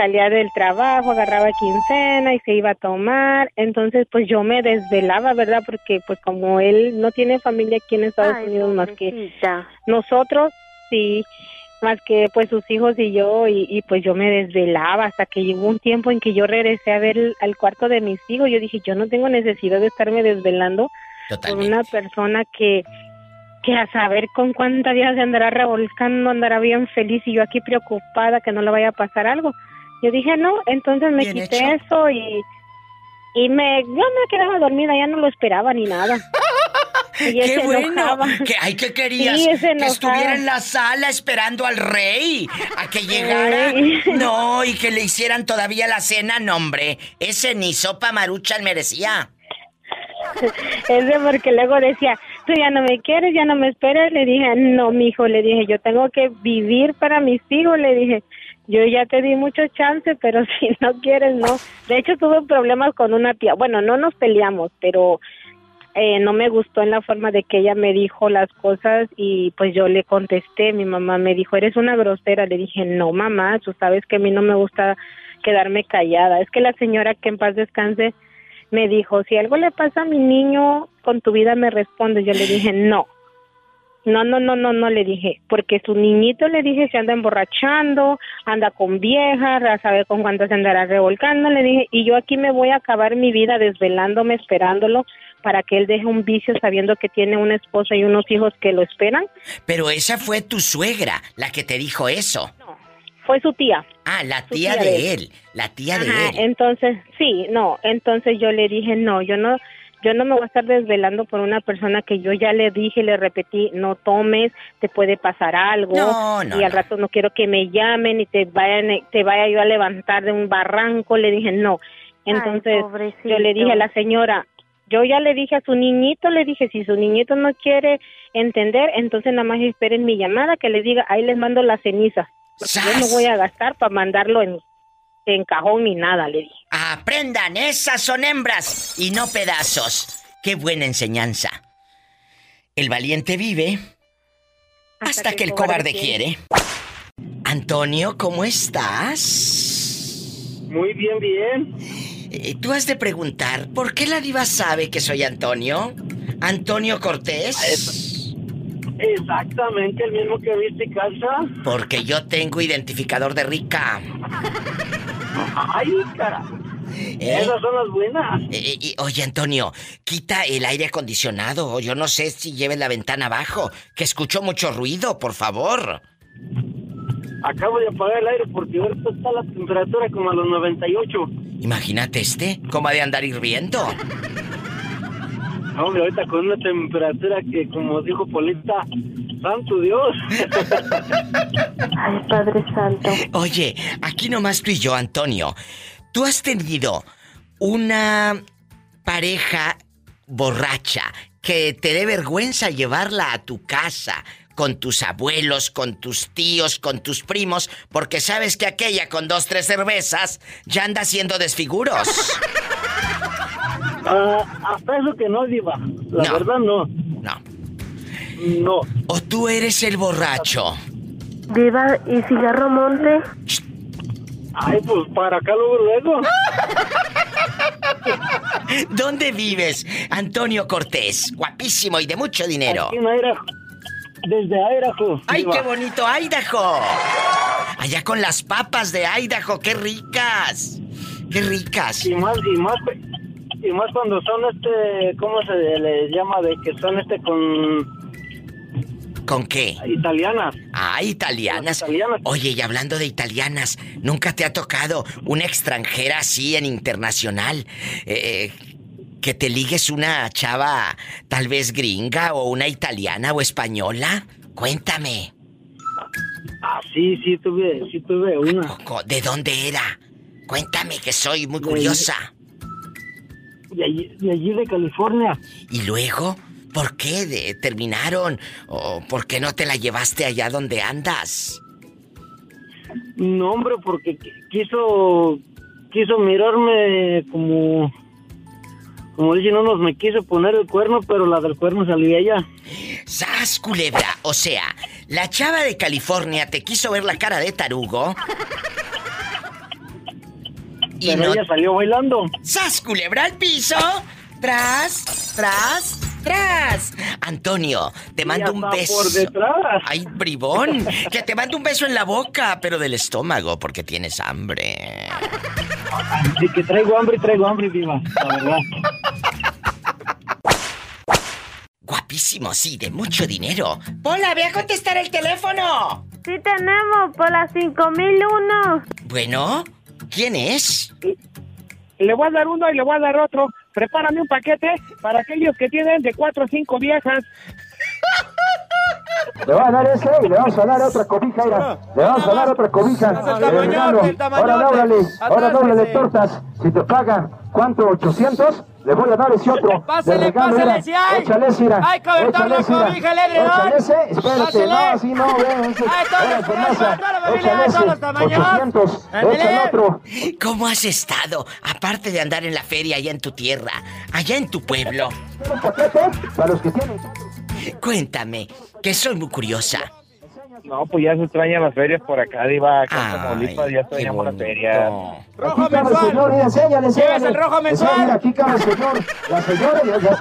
Salía del trabajo, agarraba quincena y se iba a tomar. Entonces, pues yo me desvelaba, ¿verdad? Porque pues como él no tiene familia aquí en Estados Ay, Unidos más que nosotros, sí, más que pues sus hijos y yo, y, y, pues yo me desvelaba hasta que llegó un tiempo en que yo regresé a ver el- al cuarto de mis hijos. Yo dije, yo no tengo necesidad de estarme desvelando por una persona que que a saber con cuántas días se andará revolcando, andará bien feliz y yo aquí preocupada que no le vaya a pasar algo. Yo dije, no, entonces me Bien quité hecho. eso y, y me, yo me quedaba dormida, ya no lo esperaba ni nada. Y ¡Qué se bueno! enojaba. ¿Qué, ay, ¿qué querías? Sí, que estuviera en la sala esperando al rey a que llegara. No, y que le hicieran todavía la cena, no, hombre. Ese ni sopa maruchan merecía. Ese porque luego decía, tú ya no me quieres, ya no me esperas. Le dije, no, mi hijo, le dije, yo tengo que vivir para mis hijos. Le dije, yo ya te di mucho chance, pero si no quieres, no. De hecho, tuve problemas con una tía. Bueno, no nos peleamos, pero eh, no me gustó en la forma de que ella me dijo las cosas y pues yo le contesté. Mi mamá me dijo, eres una grosera. Le dije, no, mamá, tú sabes que a mí no me gusta quedarme callada. Es que la señora que en paz descanse me dijo, si algo le pasa a mi niño, con tu vida me responde. Yo le dije, no. No, no, no, no, no, le dije, porque su niñito le dije se anda emborrachando, anda con viejas, a saber con cuántas se andará revolcando, le dije, y yo aquí me voy a acabar mi vida desvelándome, esperándolo, para que él deje un vicio sabiendo que tiene una esposa y unos hijos que lo esperan. Pero esa fue tu suegra, la que te dijo eso. Fue su tía. Ah, la tía tía de él. La tía de él. entonces, sí, no, entonces yo le dije, no, yo no, yo no me voy a estar desvelando por una persona que yo ya le dije, le repetí, no tomes, te puede pasar algo, No, no, y al rato no quiero que me llamen y te vayan, te vaya yo a levantar de un barranco, le dije, no, entonces yo le dije a la señora, yo ya le dije a su niñito, le dije, si su niñito no quiere entender, entonces nada más esperen mi llamada, que le diga, ahí les mando la ceniza, porque yo no voy a gastar para mandarlo en, en cajón ni nada, le dije. Aprendan, esas son hembras y no pedazos. Qué buena enseñanza. El valiente vive hasta, que el cobarde quiere. Antonio, ¿cómo estás? Muy bien, bien. Eh, Tú has de preguntar, ¿por qué la diva sabe que soy Antonio? ¿Antonio Cortés? Exactamente el mismo que viste y calza. Porque yo tengo identificador de rica. Ay, cara. ¿Eh? Esas son las buenas. Eh, eh, oye, Antonio, quita el aire acondicionado. o Yo no sé si lleves la ventana abajo, que escucho mucho ruido, por favor. Acabo de apagar el aire porque ahorita está la temperatura como a los 98. Imagínate este, cómo ha de andar hirviendo. Hombre, ahorita con una temperatura que, como dijo Polita, santo Dios. Ay, Padre Santo. Oye, aquí nomás tú y yo, Antonio. ¿Tú has tenido una pareja borracha que te dé vergüenza llevarla a tu casa con tus abuelos, con tus tíos, con tus primos, porque sabes que aquella con dos, tres cervezas ya anda haciendo desfiguros? Ah, hasta eso que no, Diva. La verdad, no. No. No. ¿O tú eres el borracho? Diva, ¿y cigarro monte? Ay, pues para acá luego, luego. ¿Dónde vives, Antonio Cortés? Guapísimo y de mucho dinero. Aquí en Idaho. Desde Idaho. ¡Ay, Diva. qué bonito, Idaho! Allá con las papas de Idaho, qué ricas. Qué ricas. Y más, y más, y más cuando son este, ¿cómo se les llama? De que son este con ¿Con qué? italianas. Ah, italianas. Oye, y hablando de italianas, ¿nunca te ha tocado una extranjera así en internacional? Eh, que te ligues una chava tal vez gringa o una italiana o española? Cuéntame. Ah, sí, sí tuve, sí tuve una. ¿De dónde era? Cuéntame que soy muy curiosa. De allí, de allí de California. ¿Y luego? ¿Por qué de- terminaron? ¿O por qué no te la llevaste allá donde andas? No, hombre, porque qui- quiso, quiso mirarme como, como dicen unos, me quiso poner el cuerno, pero la del cuerno salía ella. ¡Sas, culebra! O sea, la chava de California te quiso ver la cara de tarugo. Y Pero ella salió bailando. ¡Sas, culebra al piso! ¡Tras, tras, tras! Antonio, te mando un beso. por detrás. ¡Ay, bribón! Que te mando un beso en la boca, pero del estómago, porque tienes hambre. De que traigo hambre, traigo hambre, viva, la verdad. Guapísimo, sí, de mucho dinero. Pola, ve a contestar el teléfono. Sí tenemos, por las 5001. Bueno, ¿quién es? Le voy a dar uno y le voy a dar otro. Prepárame un paquete para aquellos que tienen de cuatro o cinco viejas. Le va a dar ese y le vamos a dar otra cobija, mira. Le vamos a dar otra cobija. el de tamañote, regalo. el tamañote. Ahora dóblale, ahora Atrás, doble de ese. tortas. Si te paga, ¿cuánto? ¿800? Le voy a dar ese otro. Pásele, mira. si hay. Échale. Hay que aventar la Échale ese, mira. cobija, el edredón. Échale espérate. Pásele. No, así no, ve. Ese. Hay todos los tamaños. 800. Ándele. Échale otro. ¿Cómo has estado? Aparte de andar en la feria allá en tu tierra, allá en tu pueblo. Para los que tienen. Cuéntame, que soy muy curiosa. No, pues ya se extrañan las ferias por acá, Diva. Acá en Tamaulipas ya extrañamos la feria. Aquí cabe el señor, mira, enséñale, enséñale. Llevas el rojo mensual. Aquí cabe el señor. La señora ya, ya.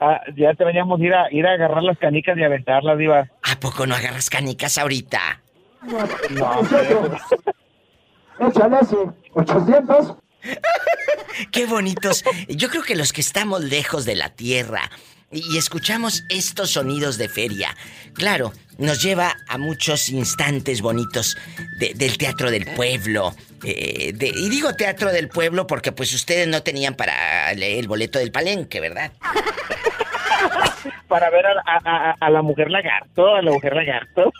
Ah, ya extrañamos ir a, ir a agarrar las canicas y aventarlas, Diva. ¿A poco no agarras canicas ahorita? No, Échale ese. 800. Qué bonitos. Yo creo que los que estamos lejos de la tierra y escuchamos estos sonidos de feria, claro, nos lleva a muchos instantes bonitos de- del teatro del pueblo. eh, de- y digo teatro del pueblo porque pues ustedes no tenían para el, el boleto del palenque, ¿verdad? para ver a- a la mujer lagarto, a la mujer lagarto.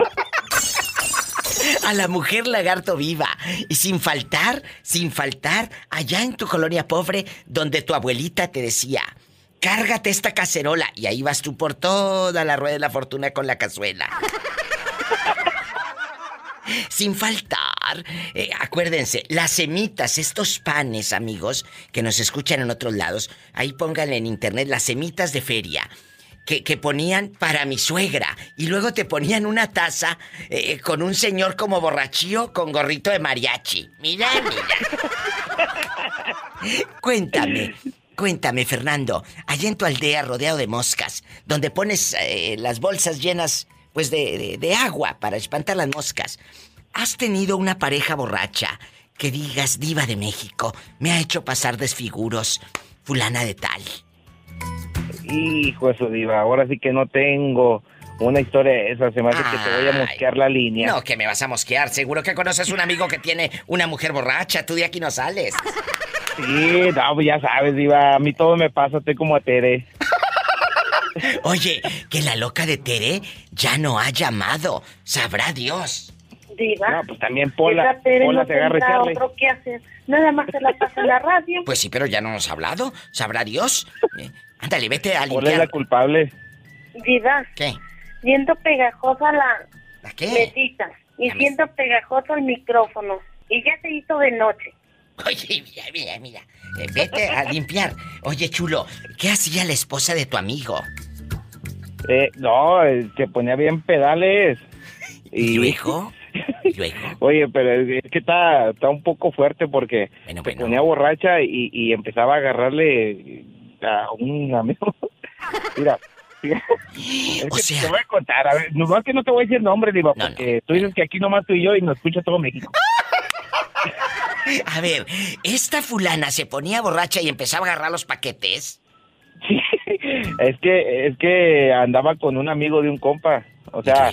A la mujer lagarto viva. Y sin faltar, sin faltar, allá en tu colonia pobre, donde tu abuelita te decía, cárgate esta cacerola. Y ahí vas tú por toda la rueda de la fortuna con la cazuela. Sin faltar, eh, acuérdense, las semitas, estos panes, amigos, que nos escuchan en otros lados, ahí pónganle en internet las semitas de feria. Que, que ponían para mi suegra. Y luego te ponían una taza eh, con un señor como borrachío con gorrito de mariachi. Mira, mira. cuéntame, cuéntame, Fernando. Allá en tu aldea rodeado de moscas, donde pones eh, las bolsas llenas, pues, de, de- de agua para espantar las moscas. ¿has tenido una pareja borracha que digas diva de México? Me ha hecho pasar desfiguros, fulana de tal. Hijo eso, Diva, ahora sí que no tengo una historia de esa. Se me hace que te voy a mosquear la línea. No, que me vas a mosquear. Seguro que conoces un amigo que tiene una mujer borracha. Tú de aquí no sales. Sí, no, pues ya sabes, Diva, a mí todo me pasa, estoy como a Tere. Oye, que la loca de Tere ya no ha llamado. Sabrá Dios. Diva. No, pues también Pola, Pola no se agarra otro que hacer. Nada más se la pasa en la radio. Pues sí, pero ya no nos ha hablado. Sabrá Dios. Eh, ándale, vete a Pola es limpiar. la culpable. Diva. ¿Qué? Siento pegajosa la qué? mesita. Y siento pegajoso el micrófono. Y ya se hizo de noche. Oye, mira, mira, mira. Vete a limpiar. Oye, chulo, ¿qué hacía la esposa de tu amigo? Eh, no, eh, se ponía bien pedales. Y luego? Oye, pero es que está, está un poco fuerte porque se ponía borracha y, y empezaba a agarrarle a un amigo. Mira. Es que te voy a contar, a ver, nomás que no te voy a decir nombre, Diva, porque tú dices que aquí nomás tú y yo y nos escucha todo México. A ver, ¿esta fulana se ponía borracha y empezaba a agarrar los paquetes? Es que, es que andaba con un amigo de un compa, o sea,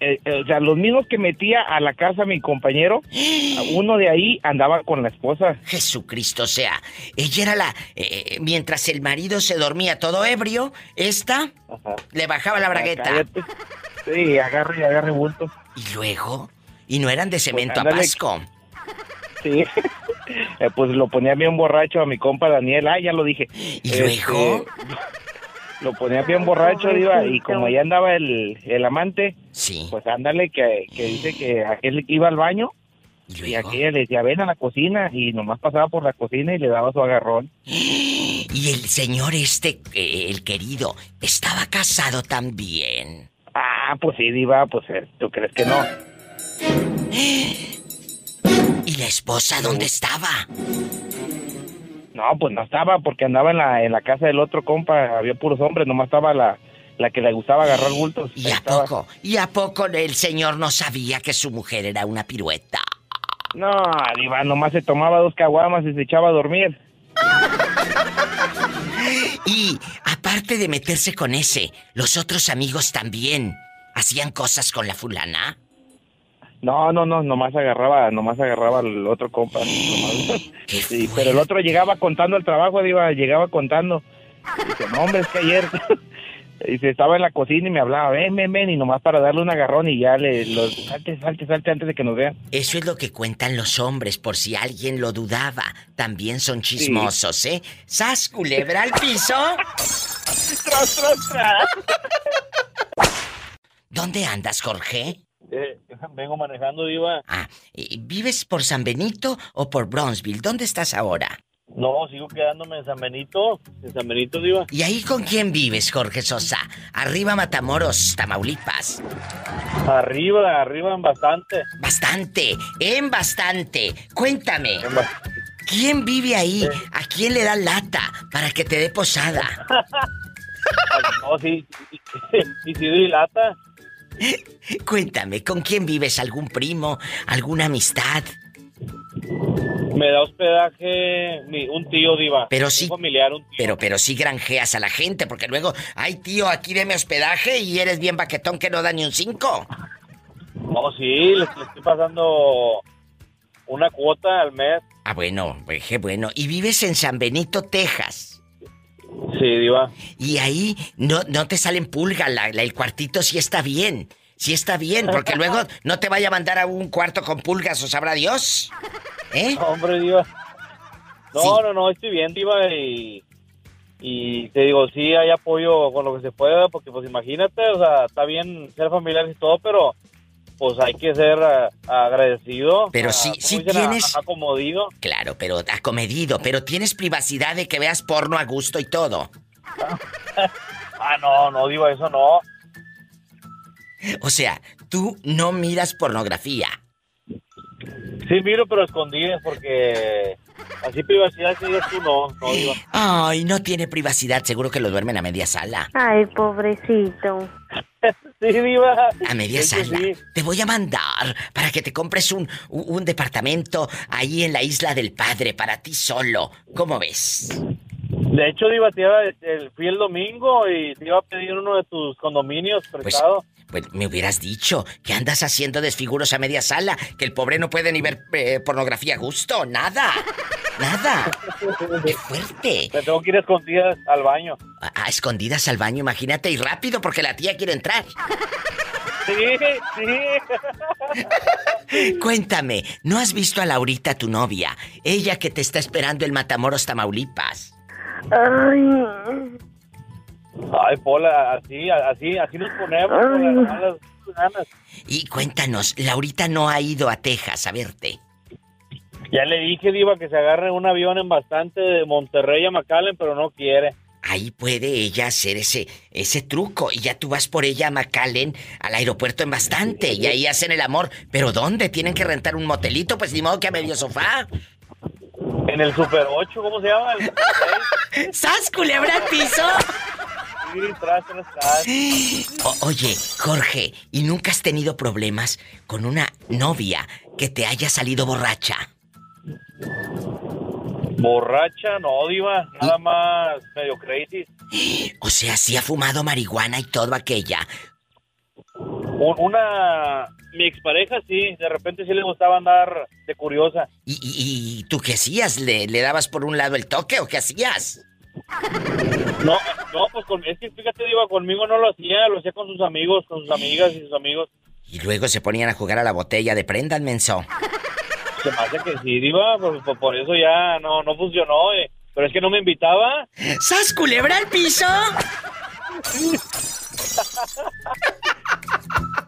eh, eh, o sea, los mismos que metía a la casa mi compañero, uno de ahí andaba con la esposa. Jesucristo, o sea, ella era la... eh, mientras el marido se dormía todo ebrio, esta le bajaba la bragueta. Cállate. Sí, agarre y agarre bultos. ¿Y luego? ¿Y no eran de cemento a pasco? Sí. Eh, pues lo ponía bien borracho a mi compa Daniel. Ah, ya lo dije. ¿Y luego? Lo ponía bien borracho, Diva, y como ya andaba el, el amante, sí. pues ándale, que, que dice que él iba al baño y aquella le decía, ven a la cocina, y nomás pasaba por la cocina y le daba su agarrón. Y el señor este, eh, el querido, estaba casado también. Ah, pues sí, Diva, pues eh, tú crees que no. ¿Y la esposa dónde estaba? No, pues no estaba porque andaba en la, en la casa del otro compa, había puros hombres, nomás estaba la, la que le gustaba agarrar bultos. ¿Y a poco? ¿Y a poco el señor no sabía que su mujer era una pirueta? No, Diva, nomás se tomaba dos caguamas y se echaba a dormir. Y aparte de meterse con ese, los otros amigos también hacían cosas con la fulana. No, no, no, nomás agarraba, nomás agarraba al otro compa. nomás. Sí, pero el otro llegaba contando el trabajo, Diva, llegaba contando. Dice, no, hombre, es que ayer... Dice, estaba en la cocina y me hablaba, ven, ven, ven, y nomás para darle un agarrón y ya le... Los, salte, salte, salte antes de que nos vean. Eso es lo que cuentan los hombres, por si alguien lo dudaba. También son chismosos, ¿eh? ¡Sas, culebra al piso! ¡Tras, tras, tras! ¿Dónde andas, Jorge? Eh, vengo manejando, Diva. Ah, ¿y ¿vives por San Benito o por Bronzeville? ¿Dónde estás ahora? No, sigo quedándome en San Benito. En San Benito, Diva. ¿Y ahí con quién vives, Jorge Sosa? Arriba Matamoros, Tamaulipas. Arriba, arriba en bastante. Bastante, en bastante. Cuéntame. ¿Quién vive ahí? ¿A quién le da lata para que te dé posada? no, sí. Y si doy lata. Cuéntame, ¿con quién vives? ¿Algún primo? ¿Alguna amistad? Me da hospedaje un tío, Diva. Pero Un sí. familiar, un Pero, pero sí granjeas a la gente, porque luego, ay tío, aquí deme hospedaje y eres bien baquetón que no da ni un cinco. No, sí, le, estoy pasando una cuota al mes. Ah, bueno, pues, bueno. Y vives en San Benito, Texas. Sí, Diva. Y ahí no, no te salen pulgas, la- la- el cuartito sí está bien. Sí está bien, porque luego no te vaya a mandar a un cuarto con pulgas o sabrá Dios. ¿Eh? Hombre, Diva. No, no, no, estoy bien, Diva, y, y te digo, sí hay apoyo con lo que se pueda, porque pues imagínate, o sea, está bien ser familiar y todo, pero pues hay que ser ah, agradecido. Pero ah, sí. A- tienes- acomodido. Claro, pero acomedido, pero tienes privacidad de que veas porno a gusto y todo. Ah, no, no, Diva, eso no. O sea, tú no miras pornografía. Sí, miro, pero escondidas porque así privacidad digas tú, no, no, Diva. Ay, no tiene privacidad, seguro que lo duermen a media sala. Ay, pobrecito. Sí, Diva. A media sala. sí. Te voy a mandar para que te compres un, un departamento ahí en la isla del padre para ti solo. ¿Cómo ves? De hecho, Diva, te iba, el- fui el domingo y te iba a pedir uno de tus condominios prestado. Pues me hubieras dicho que andas haciendo desfiguros a media sala, que el pobre no puede ni ver eh, pornografía a gusto, nada. Nada. ¡Qué fuerte! Me tengo que ir a escondidas al baño. A, a escondidas al baño, imagínate, y rápido porque la tía quiere entrar. Sí, sí. Cuéntame, ¿no has visto a Laurita, tu novia? Ella que te está esperando en Matamoros, Tamaulipas. Ay. Ay, Pola, así, así, así nos ponemos con las malas ganas. Y cuéntanos, Laurita no ha ido a Texas a verte. Ya le dije, Diva, que se agarre un avión en bastante de Monterrey a McAllen, pero no quiere. Ahí puede ella hacer ese, ese truco y ya tú vas por ella a McAllen, al aeropuerto en bastante, y ahí hacen el amor. ¿Pero dónde? ¿Tienen que rentar un motelito? Pues ni modo que a medio sofá. En el Super 8, ¿cómo se llama? El ¡Sas, culebra al piso! Sí, tras, tras, tras. O- oye, Jorge, ¿y nunca has tenido problemas con una novia que te haya salido borracha? Borracha, no, Diva, nada más medio crazy. O sea, sí ha fumado marihuana y todo aquella. Un- Una, mi expareja sí, de repente sí le gustaba andar de curiosa. ¿Y, y- y tú qué hacías? ¿Le, ¿Le dabas por un lado el toque o qué hacías? No, no, pues con, es que fíjate, Diva, conmigo no lo hacía, lo hacía con sus amigos, con sus amigas y sus amigos. Y luego se ponían a jugar a la botella de prenda al menso. Se me hace que sí, Diva, por, por- por eso ya no, no funcionó, eh. Pero es que no me invitaba. ¡Sas, culebra al piso!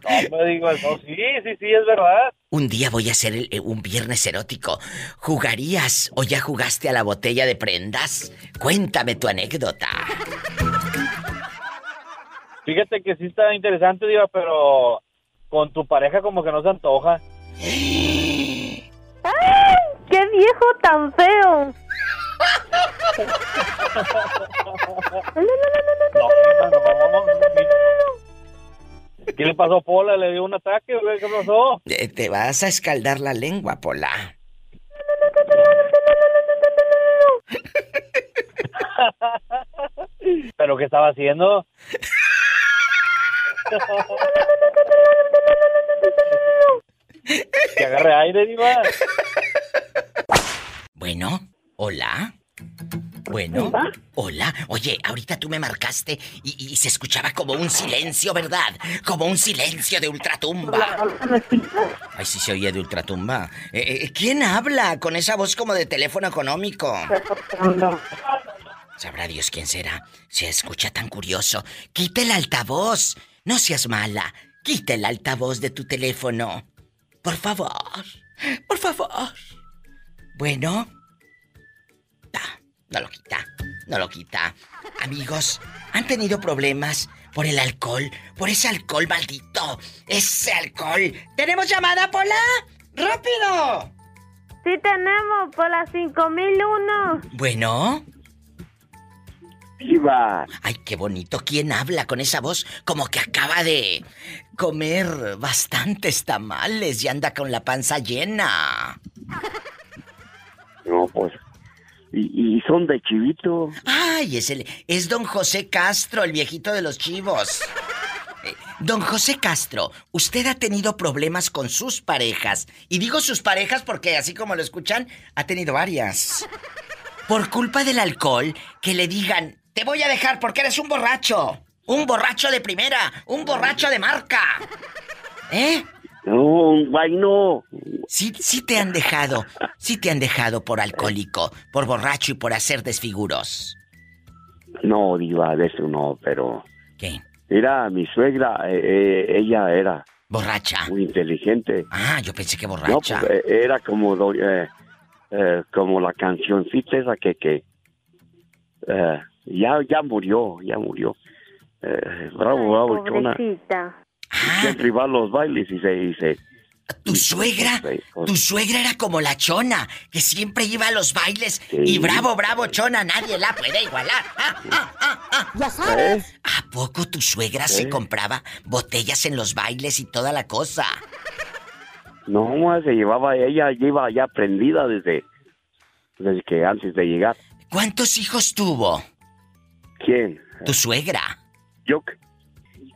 No, me digo, no, sí, sí, sí, es verdad. Un día voy a hacer el- eh, un viernes erótico. ¿Jugarías o ya jugaste a la botella de prendas? Cuéntame tu anécdota. Fíjate que sí está interesante, Diva, pero con tu pareja como que no se antoja. ¡Ay! ¡Qué viejo tan feo! ¿Qué le pasó a Pola? ¿Le dio un ataque? ¿Qué pasó? Eh, Te vas a escaldar la lengua, Pola. ¿Pero qué estaba haciendo? que agarre aire, Diva. Bueno, hola. Bueno, hola. Oye, ahorita tú me marcaste y, y se escuchaba como un silencio, ¿verdad? Como un silencio de ultratumba. Ay, sí se oye de ultratumba. Eh, eh, ¿Quién habla con esa voz como de teléfono económico? Sabrá Dios quién será. Se escucha tan curioso. Quita el altavoz. No seas mala. Quita el altavoz de tu teléfono. Por favor. Por favor. Bueno. Ah, no lo quita. No lo quita. Amigos, ¿han tenido problemas por el alcohol? Por ese alcohol maldito. Ese alcohol. ¿Tenemos llamada, Pola? ¡Rápido! Sí tenemos por las 5001. Bueno. Viva. Ay, qué bonito. ¿Quién habla con esa voz como que acaba de comer bastantes tamales y anda con la panza llena? No, pues. Y, son de chivito. Ay, es el es don José Castro, el viejito de los chivos. Eh, Don José Castro, usted ha tenido problemas con sus parejas. Y digo sus parejas porque así como lo escuchan, ha tenido varias. Por culpa del alcohol, que le digan, te voy a dejar porque eres un borracho. Un borracho de primera, un borracho de marca. ¿Eh? No, guay, no. Sí, sí te han dejado, sí te han dejado por alcohólico, por borracho y por hacer desfiguros. No, Diva, de eso no, pero. ¿Qué? Mira, mi suegra, eh, eh, ella era. Borracha. Muy inteligente. Ah, yo pensé que No, borracha. pues, eh, era como, do- eh, eh, como la cancioncita esa que, que eh, ya, ya murió, ya murió. Eh, bravo, bravo, chona. Ah. Siempre iba a los bailes y se, y se, Tu suegra, tu suegra era como la chona, que siempre iba a los bailes y bravo, bravo, chona, nadie la puede igualar. Ah, ah, ah, ah. Ya sabes. ¿A poco tu suegra se compraba botellas en los bailes y toda la cosa? No, se llevaba, ella lleva ya aprendida desde, desde que antes de llegar. ¿Cuántos hijos tuvo ¿Quién? tu suegra? Yo.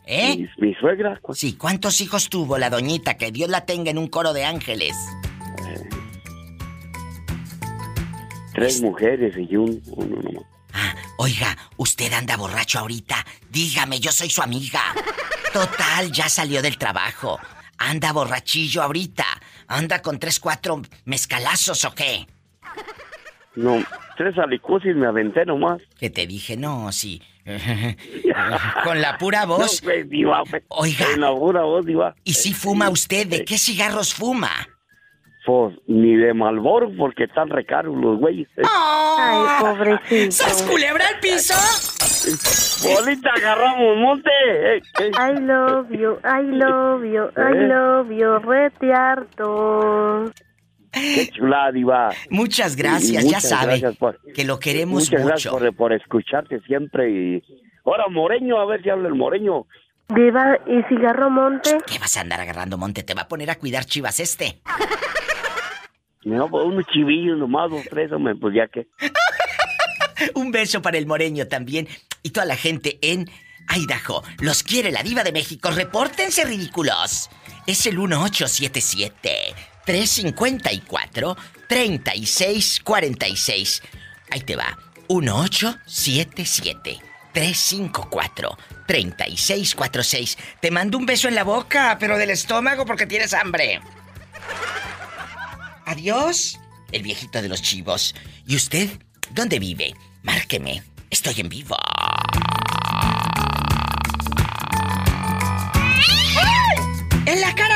¿Eh? Mi, mi suegra. Sí, ¿cuántos hijos tuvo la doñita? Que Dios la tenga en un coro de ángeles. Tres mujeres y un, uno nomás. Oiga, usted anda borracho ahorita. Dígame, yo soy su amiga. Total, ya salió del trabajo. Anda borrachillo ahorita. Anda con tres, cuatro mezcalazos o qué. No, tres alicusis me aventé nomás. Que te dije, no, sí. con la pura voz. No, pues, diva, pues, Oiga. Con la pura voz, diva. ¿Y si fuma usted? ¿De qué cigarros fuma? Pues, ni de Malboro, porque están recaros los güeyes. eh. Ay, pobrecito. ¡Sas culebra al piso! Bolita, agarramos monte. eh, eh. I love you, I love you, I ¿Eh? love you, rete harto. Qué chulada, diva. Muchas gracias, Y ya muchas sabe gracias por- que lo queremos Muchas mucho. gracias por, por escucharte siempre y... Ahora, Moreño, a ver si habla el Moreño. Diva, ¿y cigarro monte? ¿Qué vas a andar agarrando monte? Te va a poner a cuidar chivas este. No, pues unos chivillos nomás, dos, tres, hombre, pues ya que... Un beso para el moreño también. Y toda la gente en Idaho. Los quiere la diva de México. Repórtense ridículos. Es el 1877-354-3646. Ahí te va. 1877-354-3646. Te mando un beso en la boca, pero del estómago porque tienes hambre. Adiós. El viejito de los chivos. ¿Y usted? ¿Dónde vive? Márqueme. Estoy en vivo. ¡En la cara!